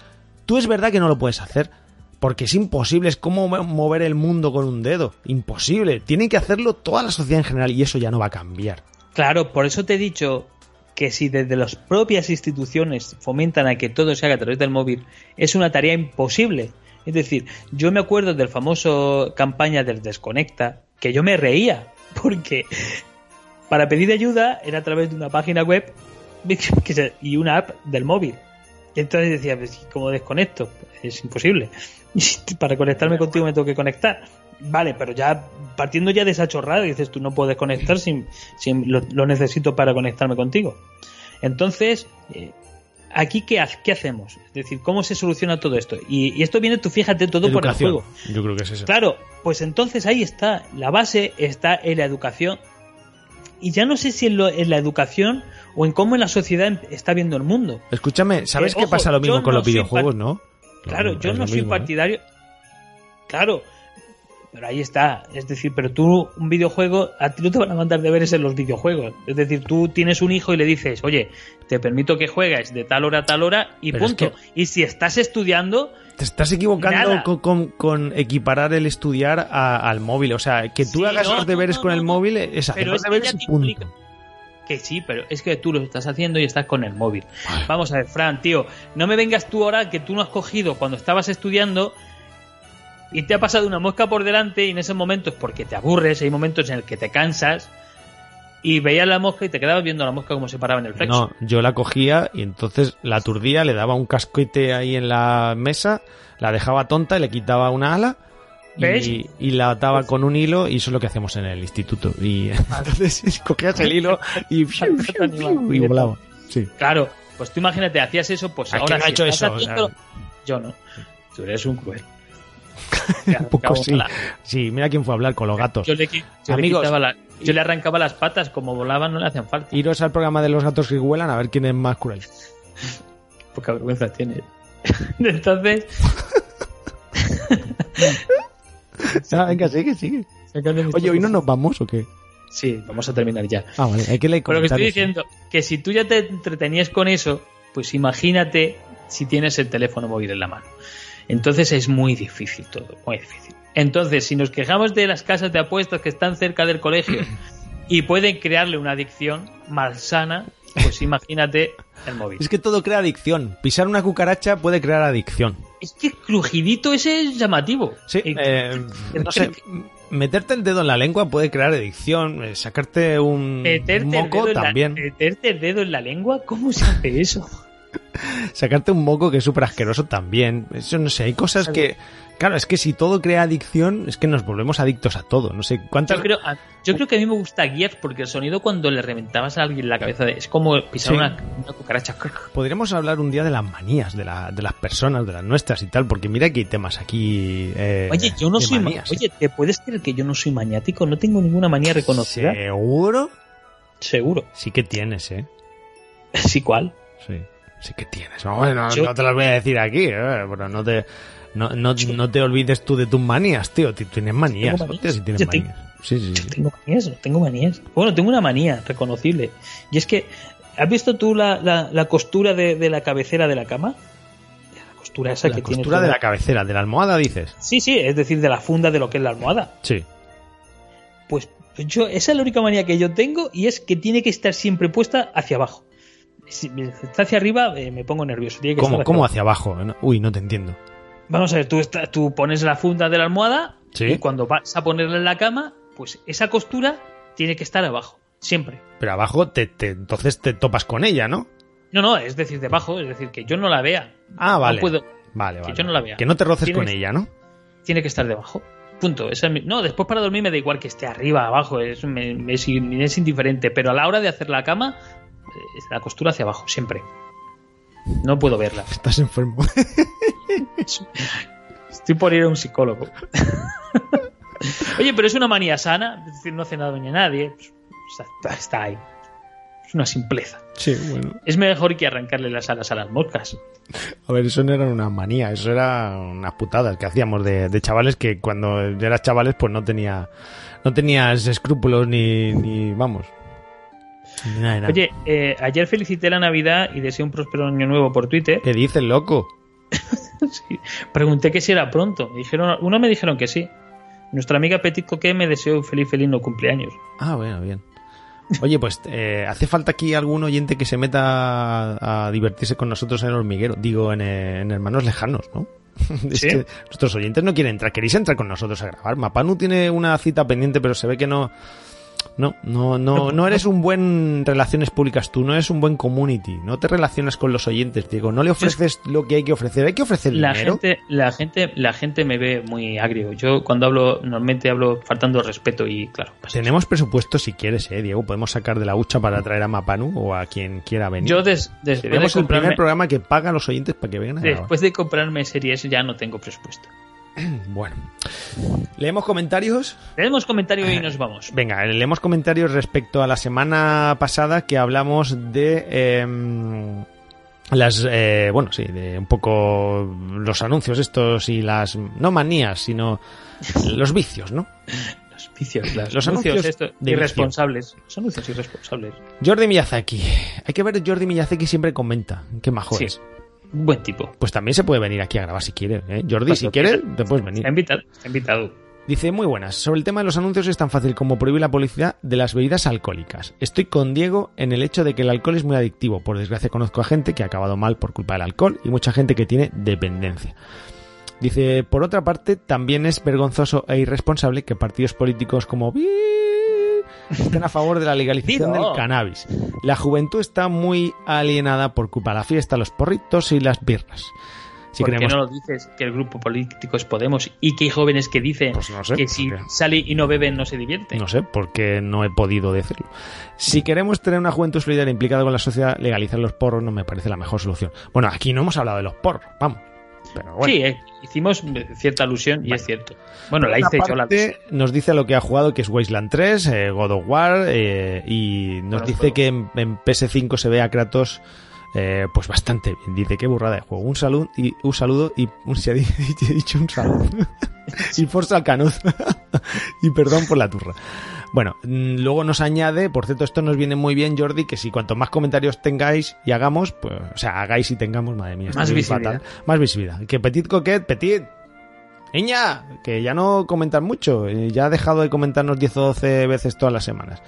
tú es verdad que no lo puedes hacer, porque es imposible, es como mover el mundo con un dedo, imposible. Tiene que hacerlo toda la sociedad en general y eso ya no va a cambiar. Claro, por eso te he dicho que si desde las propias instituciones fomentan a que todo se haga a través del móvil, es una tarea imposible. Es decir, yo me acuerdo del famoso campaña del Desconecta, que yo me reía, porque para pedir ayuda era a través de una página web y una app del móvil. Y entonces decía, pues, ¿cómo desconecto? Es imposible. para conectarme contigo me tengo que conectar. Vale, pero ya partiendo ya de esa chorrada, dices tú no puedes conectar sin, lo, necesito para conectarme contigo. Entonces, eh, aquí qué, qué, hacemos? Es decir, ¿cómo se soluciona todo esto? Y, esto viene, tú fíjate, todo por el juego. Yo creo que es eso. Claro, pues entonces ahí está, la base está en la educación. Y ya no sé si en, la educación o en cómo en la sociedad está viendo el mundo. Escúchame, ¿sabes qué pasa lo mismo con los videojuegos, no? Claro, yo no soy ¿eh? partidario. Claro, pero ahí está. Es decir, pero tú, un videojuego, a ti no te van a mandar deberes en los videojuegos. Es decir, tú tienes un hijo y le dices, oye, te permito que juegues de tal hora a tal hora y punto. Y si estás estudiando. Te estás equivocando con, equiparar el estudiar al móvil. O sea, que tú hagas los deberes con el móvil es hacer los deberes punto. Que sí, pero es que tú lo estás haciendo y estás con el móvil. Vamos a ver, Fran, tío, no me vengas tú ahora que tú no has cogido cuando estabas estudiando y te ha pasado una mosca por delante y en ese momento es porque te aburres, hay momentos en el que te cansas y veías la mosca y te quedabas viendo la mosca como se paraba en el flexo. No, yo la cogía y entonces la aturdía, le daba un casquete ahí en la mesa, la dejaba tonta y le quitaba una ala y, la ataba pues con un hilo y eso es lo que hacemos en el instituto. Y entonces cogías el hilo y, y volaba. Sí. Claro, pues tú imagínate, hacías eso, pues ahora... ha hecho eso? Yo no. Tú eres un cruel. un poco sí. Sí, mira quién fue a hablar con los gatos. Yo le, Amigos, yo le arrancaba las patas, como volaban no le hacían falta. Iros al programa de los gatos que vuelan a ver quién es más cruel. Poca vergüenza tiene. Entonces... ah, venga, sigue, sigue. Oye, ¿hoy no nos vamos o qué? Sí, vamos a terminar ya. Ah, vale, hay que leer Pero lo que estoy diciendo, que si tú ya te entretenías con eso, pues imagínate si tienes el teléfono móvil en la mano. Entonces es muy difícil todo, muy difícil. Entonces, si nos quejamos de las casas de apuestas que están cerca del colegio y pueden crearle una adicción malsana, pues imagínate el móvil. Es que todo crea adicción. Pisar una cucaracha puede crear adicción. Es que crujidito ese es llamativo. Sí, eh, no sé. Meterte el dedo en la lengua puede crear adicción. Eh, sacarte un moco también. ¿Meterte el dedo en la lengua? ¿Cómo se hace eso? Sacarte un moco que es súper asqueroso también. Eso no sé, hay cosas que. Claro, es que si todo crea adicción, es que nos volvemos adictos a todo. No sé cuántas. Yo creo, yo creo que a mí me gusta Gears porque el sonido cuando le reventabas a alguien la cabeza es como pisar una, cucaracha. Podríamos hablar un día de las manías de, la, de las personas, de las nuestras y tal, porque mira que hay temas aquí. Eh, oye, yo no soy. Manías, oye, ¿te puedes creer que yo no soy maniático? No tengo ninguna manía reconocida. ¿Seguro? Seguro. Sí que tienes, ¿eh? ¿Sí cuál? Sí sí que tienes. Bueno, no te las voy a decir aquí, ¿eh? pero no te, no, no, no, te olvides tú de tus manías, tío. Tienes manías, manías. tienes manías. Sí, sí, sí. Tengo manías, tengo manías. Bueno, tengo una manía reconocible. Y es que, ¿has visto tú la, la, costura de, de, la cabecera de la cama? La costura esa la que costura de la cabecera, de la almohada, dices. Sí, sí, es decir, de la funda de lo que es la almohada. Sí. Pues yo, esa es la única manía que yo tengo y es que tiene que estar siempre puesta hacia abajo si está hacia arriba, eh, me pongo nervioso. ¿Cómo, hacia, abajo? Uy, no te entiendo. Vamos a ver, tú, tú pones la funda de la almohada y cuando vas a ponerla en la cama, pues esa costura tiene que estar abajo, siempre. Pero abajo, te, entonces te topas con ella, ¿no? No, no, es decir, debajo, es decir, que yo no la vea. Ah, vale. No puedo, vale, Que yo no la vea. Que no te roces con ella, ¿no? Tiene que estar debajo. Punto. no, después para dormir me da igual que esté arriba, abajo, es, es indiferente, pero a la hora de hacer la cama la costura hacia abajo, siempre. No puedo verla. Estás enfermo. Estoy por ir a un psicólogo. Oye, pero es una manía sana, es decir, no hace nada ni a nadie. Pues, está, ahí. Es una simpleza. Sí, bueno. Es mejor que arrancarle las alas a las moscas. A ver, eso no era una manía, eso era unas putadas que hacíamos de, chavales que cuando eras chavales pues no tenía no tenías escrúpulos ni, ni vamos, Oye, eh, ayer felicité la Navidad y deseé un próspero año nuevo por Twitter. ¿Qué dices, loco? Sí. Pregunté que si era pronto. Dijeron, uno me dijeron que sí. Nuestra amiga Petit Coquet me deseó un feliz, feliz no cumpleaños. Ah, bueno, bien. Oye, pues eh, hace falta aquí algún oyente que se meta a, a divertirse con nosotros en el hormiguero. Digo, en, eh, en Hermanos Lejanos, ¿no? Es Sí. que nuestros oyentes no quieren entrar. ¿Queréis entrar con nosotros a grabar? Mapanu tiene una cita pendiente, pero se ve que no... No, no, no, no eres un buen relaciones públicas tú, no eres un buen community, no te relacionas con los oyentes, Diego, no le ofreces lo que hay que ofrecer, hay que ofrecer La dinero. gente, la gente, la gente me ve muy agrio. Yo cuando hablo, normalmente hablo faltando al respeto y claro. pues, Tenemos presupuesto si quieres, eh, Diego, podemos sacar de la hucha para traer a Mapanu o a quien quiera venir. yo des- después, de el primer programa que paga a los oyentes para que vengan a grabar. después de comprarme series ya no tengo presupuesto. Bueno, leemos comentarios. Tenemos comentario y nos vamos. Venga, leemos comentarios respecto a la semana pasada que hablamos de em, las, eh, bueno, sí, de un poco los anuncios estos y las, no manías, sino los vicios, ¿no? Los vicios, Los anuncios, anuncios de irresponsables. Los anuncios irresponsables. Jordi Miyazaki. Hay que ver, Jordi Miyazaki siempre comenta. Qué majo Sí. es. Buen tipo. Pues también se puede venir aquí a grabar si quiere, ¿eh? Jordi, Cuando si quieres, quiera. te puedes venir. Está invitado. Está invitado. Dice, muy buenas. Sobre el tema de los anuncios es tan fácil como prohibir la publicidad de las bebidas alcohólicas. Estoy con Diego en el hecho de que el alcohol es muy adictivo. Por desgracia conozco a gente que ha acabado mal por culpa del alcohol y mucha gente que tiene dependencia. Dice, por otra parte, también es vergonzoso e irresponsable que partidos políticos como Estén a favor de la legalización del cannabis. La juventud está muy alienada por culpa de la fiesta, los porritos y las birras. Si ¿Por qué no lo dices que el grupo político es Podemos y que hay jóvenes que dicen Pues no sé, que si porque- sale y no beben no se divierte? No sé, porque no he podido decirlo. Si queremos tener una juventud solidaria implicada con la sociedad, legalizar los porros no me parece la mejor solución. Bueno, aquí no hemos hablado de los porros, vamos. Pero bueno. Sí, eh, hicimos cierta alusión y es cierto. Bueno, la hice yo la nos dice lo que ha jugado, que es Wasteland 3, eh, God of War, eh, y nos dice juegos. que en, en PS5 se ve a Kratos eh, pues bastante bien. Dice, qué burrada de juego. Un saludo y un saludo y un, se ha dicho un saludo. y Forza al Canuz. y perdón por la turra. Bueno, mm, luego nos añade, por cierto, esto nos viene muy bien, Jordi, que si cuanto más comentarios tengáis y hagamos, pues, o sea, hagáis y tengamos, madre mía, Más visibilidad. fatal. Más visibilidad. Que Petit Coquet, Petit, Niña, que ya no comentan mucho, eh, ya ha dejado de comentarnos 10 o 12 veces todas las semanas.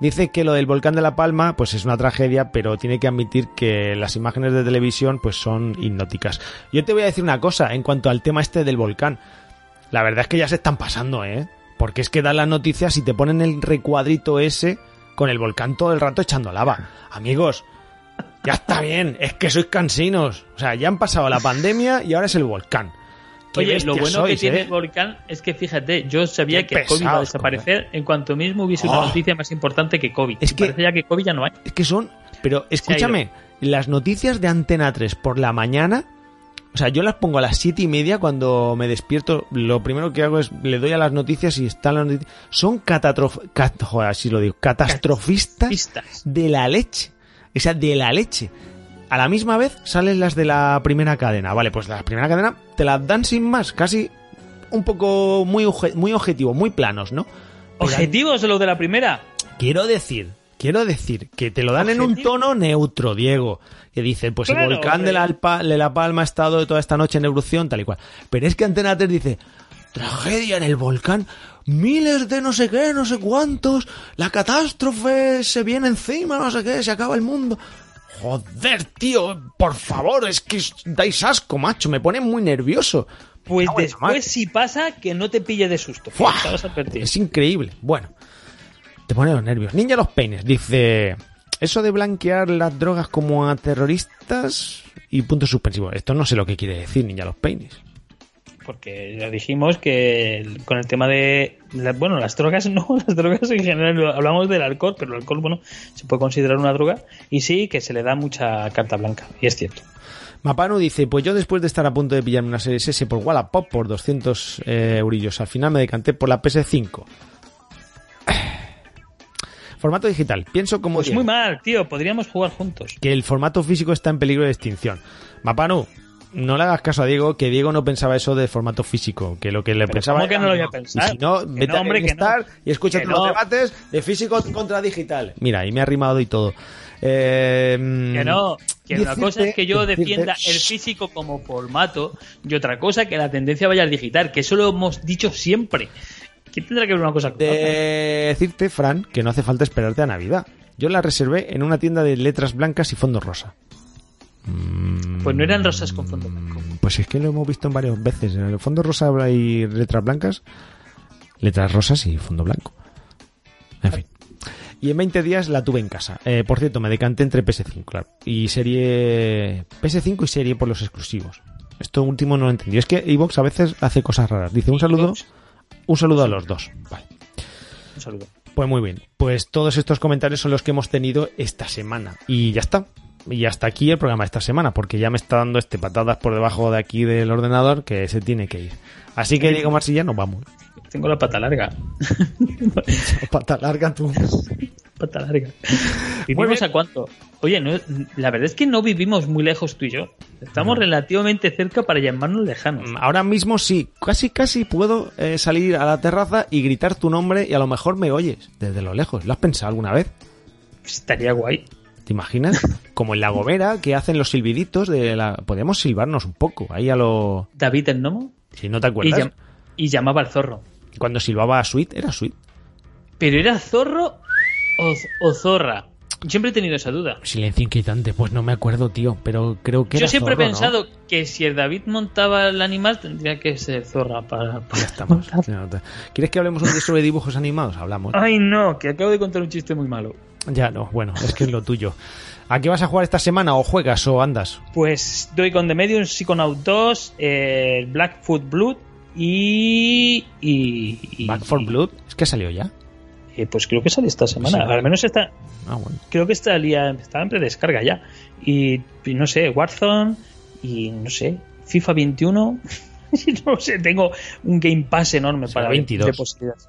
Dice que lo del volcán de La Palma, pues es una tragedia, pero tiene que admitir que las imágenes de televisión, pues son hipnóticas. Yo te voy a decir una cosa en cuanto al tema este del volcán. La verdad es que ya se están pasando, ¿eh? Porque es que dan las noticias y te ponen el recuadrito ese con el volcán todo el rato echando lava. Amigos, ya está bien, es que sois cansinos. O sea, ya han pasado la pandemia y ahora es el volcán. Oye, lo bueno sois, que tiene ¿eh? el volcán es que fíjate, yo sabía Qué que COVID iba a pesados, desaparecer en cuanto mismo hubiese una Oh. noticia más importante que COVID. Es Y que- parece ya que COVID ya no hay. Es que son. Pero escúchame, las noticias de Antena 3 por la mañana. O sea, yo las pongo a las siete y media cuando me despierto. Lo primero que hago es le doy a las noticias y están las noticias. Son catatrof cat- joder, así lo digo. Catastrofistas de la leche. O sea, de la leche. A la misma vez salen las de la primera cadena. Vale, pues la primera cadena te las dan sin más. Casi un poco muy, muy objetivo, muy planos, ¿no? ¿Objetivos de lo de la primera? Quiero decir, quiero decir que te lo dan en un tono neutro, Diego. Que dice, pues Claro, el volcán hombre. de la, Alpa- de la Palma ha estado toda esta noche en erupción, tal y cual. Pero es que Antena 3 dice, tragedia en el volcán, miles de no sé qué, no sé cuántos, la catástrofe se viene encima, no sé qué, se acaba el mundo. Joder, tío, por favor, es que dais asco, macho, me pone muy nervioso. Pues después si pasa que no te pille de susto. advertido. Es increíble. Bueno, te pone los nervios. Ninja los peines. Dice, eso de blanquear las drogas como a terroristas y puntos suspensivos. Esto no sé lo que quiere decir Ninja los peines. Porque ya dijimos que con el tema de. la- bueno, las drogas no, las drogas en general. Hablamos del alcohol, pero el alcohol, bueno, se puede considerar una droga. Y sí, que se le da mucha carta blanca. Y es cierto. Mapano dice, pues yo después de estar a punto de pillarme una Series S por Wallapop por 200 eh, eurillos, al final me decanté por la PS5. Formato digital. Pienso como Pues muy mal, tío. Podríamos jugar juntos. que el formato físico está en peligro de extinción. Mapanu, no le hagas caso a Diego, que Diego no pensaba eso de formato físico, que lo que le Pero pensaba ¿cómo que no lo voy a Y si no, vete no, a hombre, que Star no. y escucha Que los no. debates de físico contra digital. Mira, y me ha rimado y todo. Eh, Que no, que una cosa es que yo decirte- defienda el físico como formato y otra cosa que la tendencia vaya al digital, que eso lo hemos dicho siempre. ¿Qué tendrá que ver una cosa con de decirte, Fran, que no hace falta esperarte a Navidad. Yo la reservé en una tienda de letras blancas y fondo rosa. Pues no eran rosas con fondo blanco. Pues es que lo hemos visto en varias veces. En el fondo rosa hay letras blancas, letras rosas y fondo blanco. En fin. Y en 20 días la tuve en casa. Eh, por cierto, me decanté entre PS5, claro. Y serie. PS5 y serie por los exclusivos. Esto último no lo entendí. Es que Evox a veces hace cosas raras. Dice un saludo. Xbox. Un saludo a los dos. Vale. Un saludo. Pues muy bien. Pues todos estos comentarios son los que hemos tenido esta semana. Y ya está. Y hasta aquí el programa de esta semana, porque ya me está dando este patadas por debajo de aquí del ordenador que se tiene que ir. Así que Diego Marsilla, nos vamos. Tengo la pata larga. Pata larga tú. pata larga. ¿Vivimos a cuánto? Oye, no- la verdad es que no vivimos muy lejos tú y yo. Estamos relativamente cerca para llamarnos lejanos. Ahora mismo sí, casi casi puedo eh, salir a la terraza y gritar tu nombre y a lo mejor me oyes desde lo lejos. ¿Lo has pensado alguna vez? Estaría guay. ¿Te imaginas? Como en la gomera que hacen los silbiditos de la... Podemos silbarnos un poco, ahí a lo... David el gnomo Si no te y, acuerdas. llam- y llamaba al zorro. Cuando silbaba a Sweet, era Sweet. ¿Pero era zorro o, o zorra? Siempre he tenido esa duda. Silencio inquietante, pues no me acuerdo, tío, pero creo que Yo era siempre zorro, he ¿no? pensado que si el David montaba el animal tendría que ser zorra para... para- Ya estamos. ¿Quieres que hablemos un día sobre dibujos animados? Hablamos. Ay no, que acabo de contar un chiste muy malo. Ya no, bueno, es que es lo tuyo. ¿A qué vas a jugar esta semana? ¿O juegas o andas? Pues doy con The Medium, Psychonaut 2, eh, Blackfoot Blood y... y, y- ¿Back for Blood? Es que ha salido ya. Eh, pues creo que sale esta semana. Sí. Al menos está... Ah, bueno. Creo que estaría, estaba en predescarga ya. Y, y no sé, Warzone y no sé, FIFA 21. no sé, tengo un Game Pass enorme para 22. de posibilidades.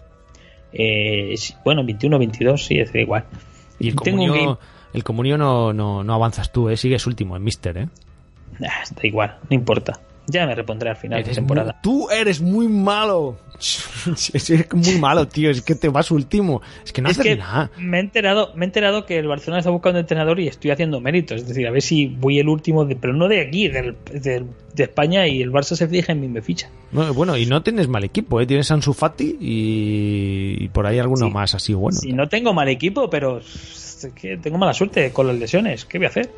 Eh, bueno, 21, 22, sí, es igual. Y el Tengo un comunio, game- el comunio no, no, no avanzas tú, ¿eh? Sigues último en Mister, ¿eh? Ah, da igual, no importa. Ya me repondré al final de temporada. muy- tú eres muy malo. es muy malo, tío. Es que te vas último. Es que no es haces que nada. me he enterado, me he enterado que el Barcelona está buscando entrenador y estoy haciendo méritos. Es decir, a ver si voy el último, de, pero no de aquí, del- del- de España y el Barça se fija en mí me ficha. No, bueno, y no tienes mal equipo, ¿eh? Tienes a Ansu Fati y, y por ahí alguno Sí. más así bueno. Si no tengo mal equipo, pero es que tengo mala suerte con las lesiones. ¿Qué voy a hacer?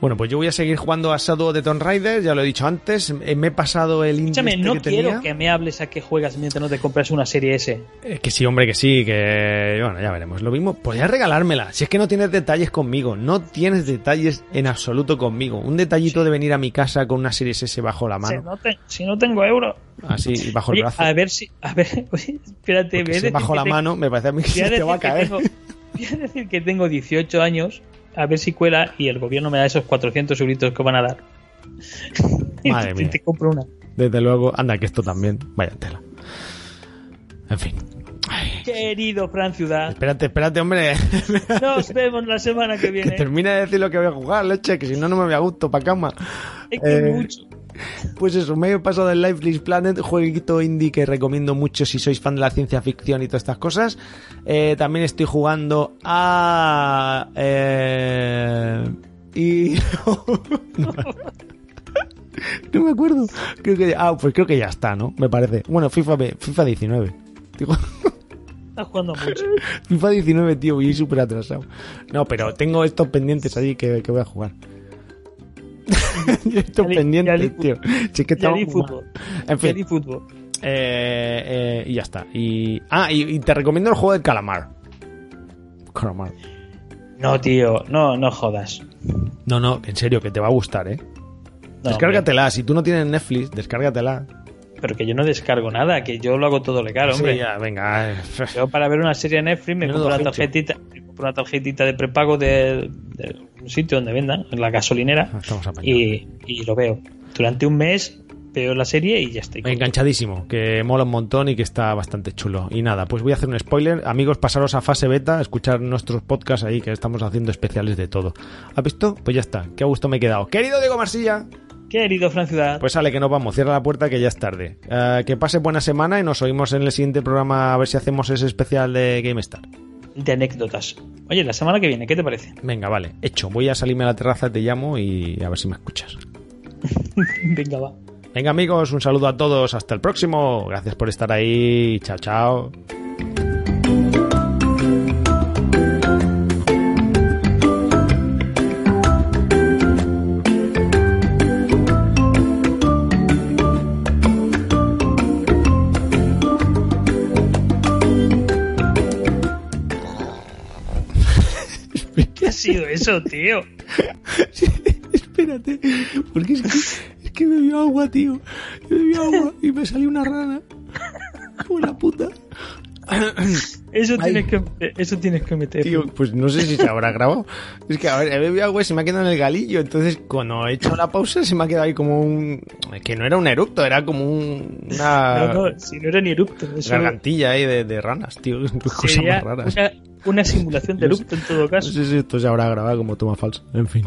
Bueno, pues yo voy a seguir jugando a Shadow de Tomb Raider, ya lo he dicho antes. Eh, Me he pasado el índice Escúchame, no que quiero tenía. que me hables a qué juegas mientras no te compras una serie S. Eh, que sí, hombre, que sí, que... Bueno, ya veremos. Lo mismo, podrías regalármela. Si es que no tienes detalles conmigo. No tienes detalles en absoluto conmigo. Un detallito de venir a mi casa con una serie S bajo la Si mano. no, te- si no tengo euro. Así, bajo el brazo. a ver si. A ver, oye, espérate. A si bajo la mano, me parece a mí que se te va a caer. tengo- voy a decir que tengo 18 años. A ver si cuela y el gobierno me da esos 400 euritos que van a dar. Madre mía. te compro una. Desde luego, anda, que esto también. Vaya tela. En fin. Ay, Querido Fran Ciudad, espérate, espérate, hombre. nos vemos la semana que que viene. termine de decir lo que voy a jugar, leche, que si no, no me voy a gusto pa' cama. Es que Eh, mucho. Pues eso, me he pasado el Lifeless Planet, jueguito indie que recomiendo mucho si sois fan de la ciencia ficción y todas estas cosas. Eh, también estoy jugando a... Eh, y... no, me acuerdo. Creo que, ah, pues creo que ya está, ¿no? Me parece. Bueno, FIFA, FIFA 19. Digo, Estás jugando mucho. FIFA 19, tío, voy súper atrasado. No, pero tengo estos pendientes allí que, que voy a jugar. estos Ya di- pendientes, ya di- tío. Es que fútbol. En fin, fútbol. eh, eh, y ya está. Y, ah, y, y te recomiendo el juego del calamar. Calamar. No, tío, no, no jodas. No, no, en serio, que te va a gustar, ¿eh? No, descárgatela. Si tú no tienes Netflix, descárgatela. Pero que yo no descargo nada, que yo lo hago todo legal, hombre. Sí, ya, venga. eh, Yo para ver una serie en Netflix me Menudo compro hincho. tarjetita, una tarjetita de prepago de, de un sitio donde vendan, en la gasolinera, Estamos apañados. y, y lo veo. Durante un mes veo la serie y ya estoy. Enganchadísimo, que mola un montón y que está bastante chulo. Y nada, pues voy a hacer un spoiler. Amigos, pasaros a fase beta, escuchar nuestros podcasts ahí que estamos haciendo especiales de todo. ¿Has visto? Pues ya está, qué a gusto me he quedado. Querido Diego Marsilla. Querido Fran Ciudad. Pues sale que nos vamos, cierra la puerta que ya es tarde. Eh, que pase buena semana y nos oímos en el siguiente programa a ver si hacemos ese especial de GameStar. De anécdotas. Oye, la semana que viene, ¿qué te parece? Venga, vale, hecho. Voy a salirme a la terraza, te llamo y a ver si me escuchas. Venga, va. Venga amigos, un saludo a todos, hasta el próximo. Gracias por estar ahí. Chao, chao. Sido eso, tío? Espérate, porque es que, es que bebió agua, tío. Bebió agua y me salió una rana. La puta. Eso tienes, que, eso tienes que meter. Tío, pues no sé si se habrá grabado. Es que, a ver, he bebido agua y se me ha quedado en el galillo. Entonces, cuando he hecho la pausa, se me ha quedado ahí como un. Que no era un eructo, era como un- una No, no, si no era ni erupto. Eso gargantilla ahí de, de ranas, tío. Cosas más raras. una, una simulación de erupto en todo caso. No sé si esto se habrá grabado como toma falsa. En fin.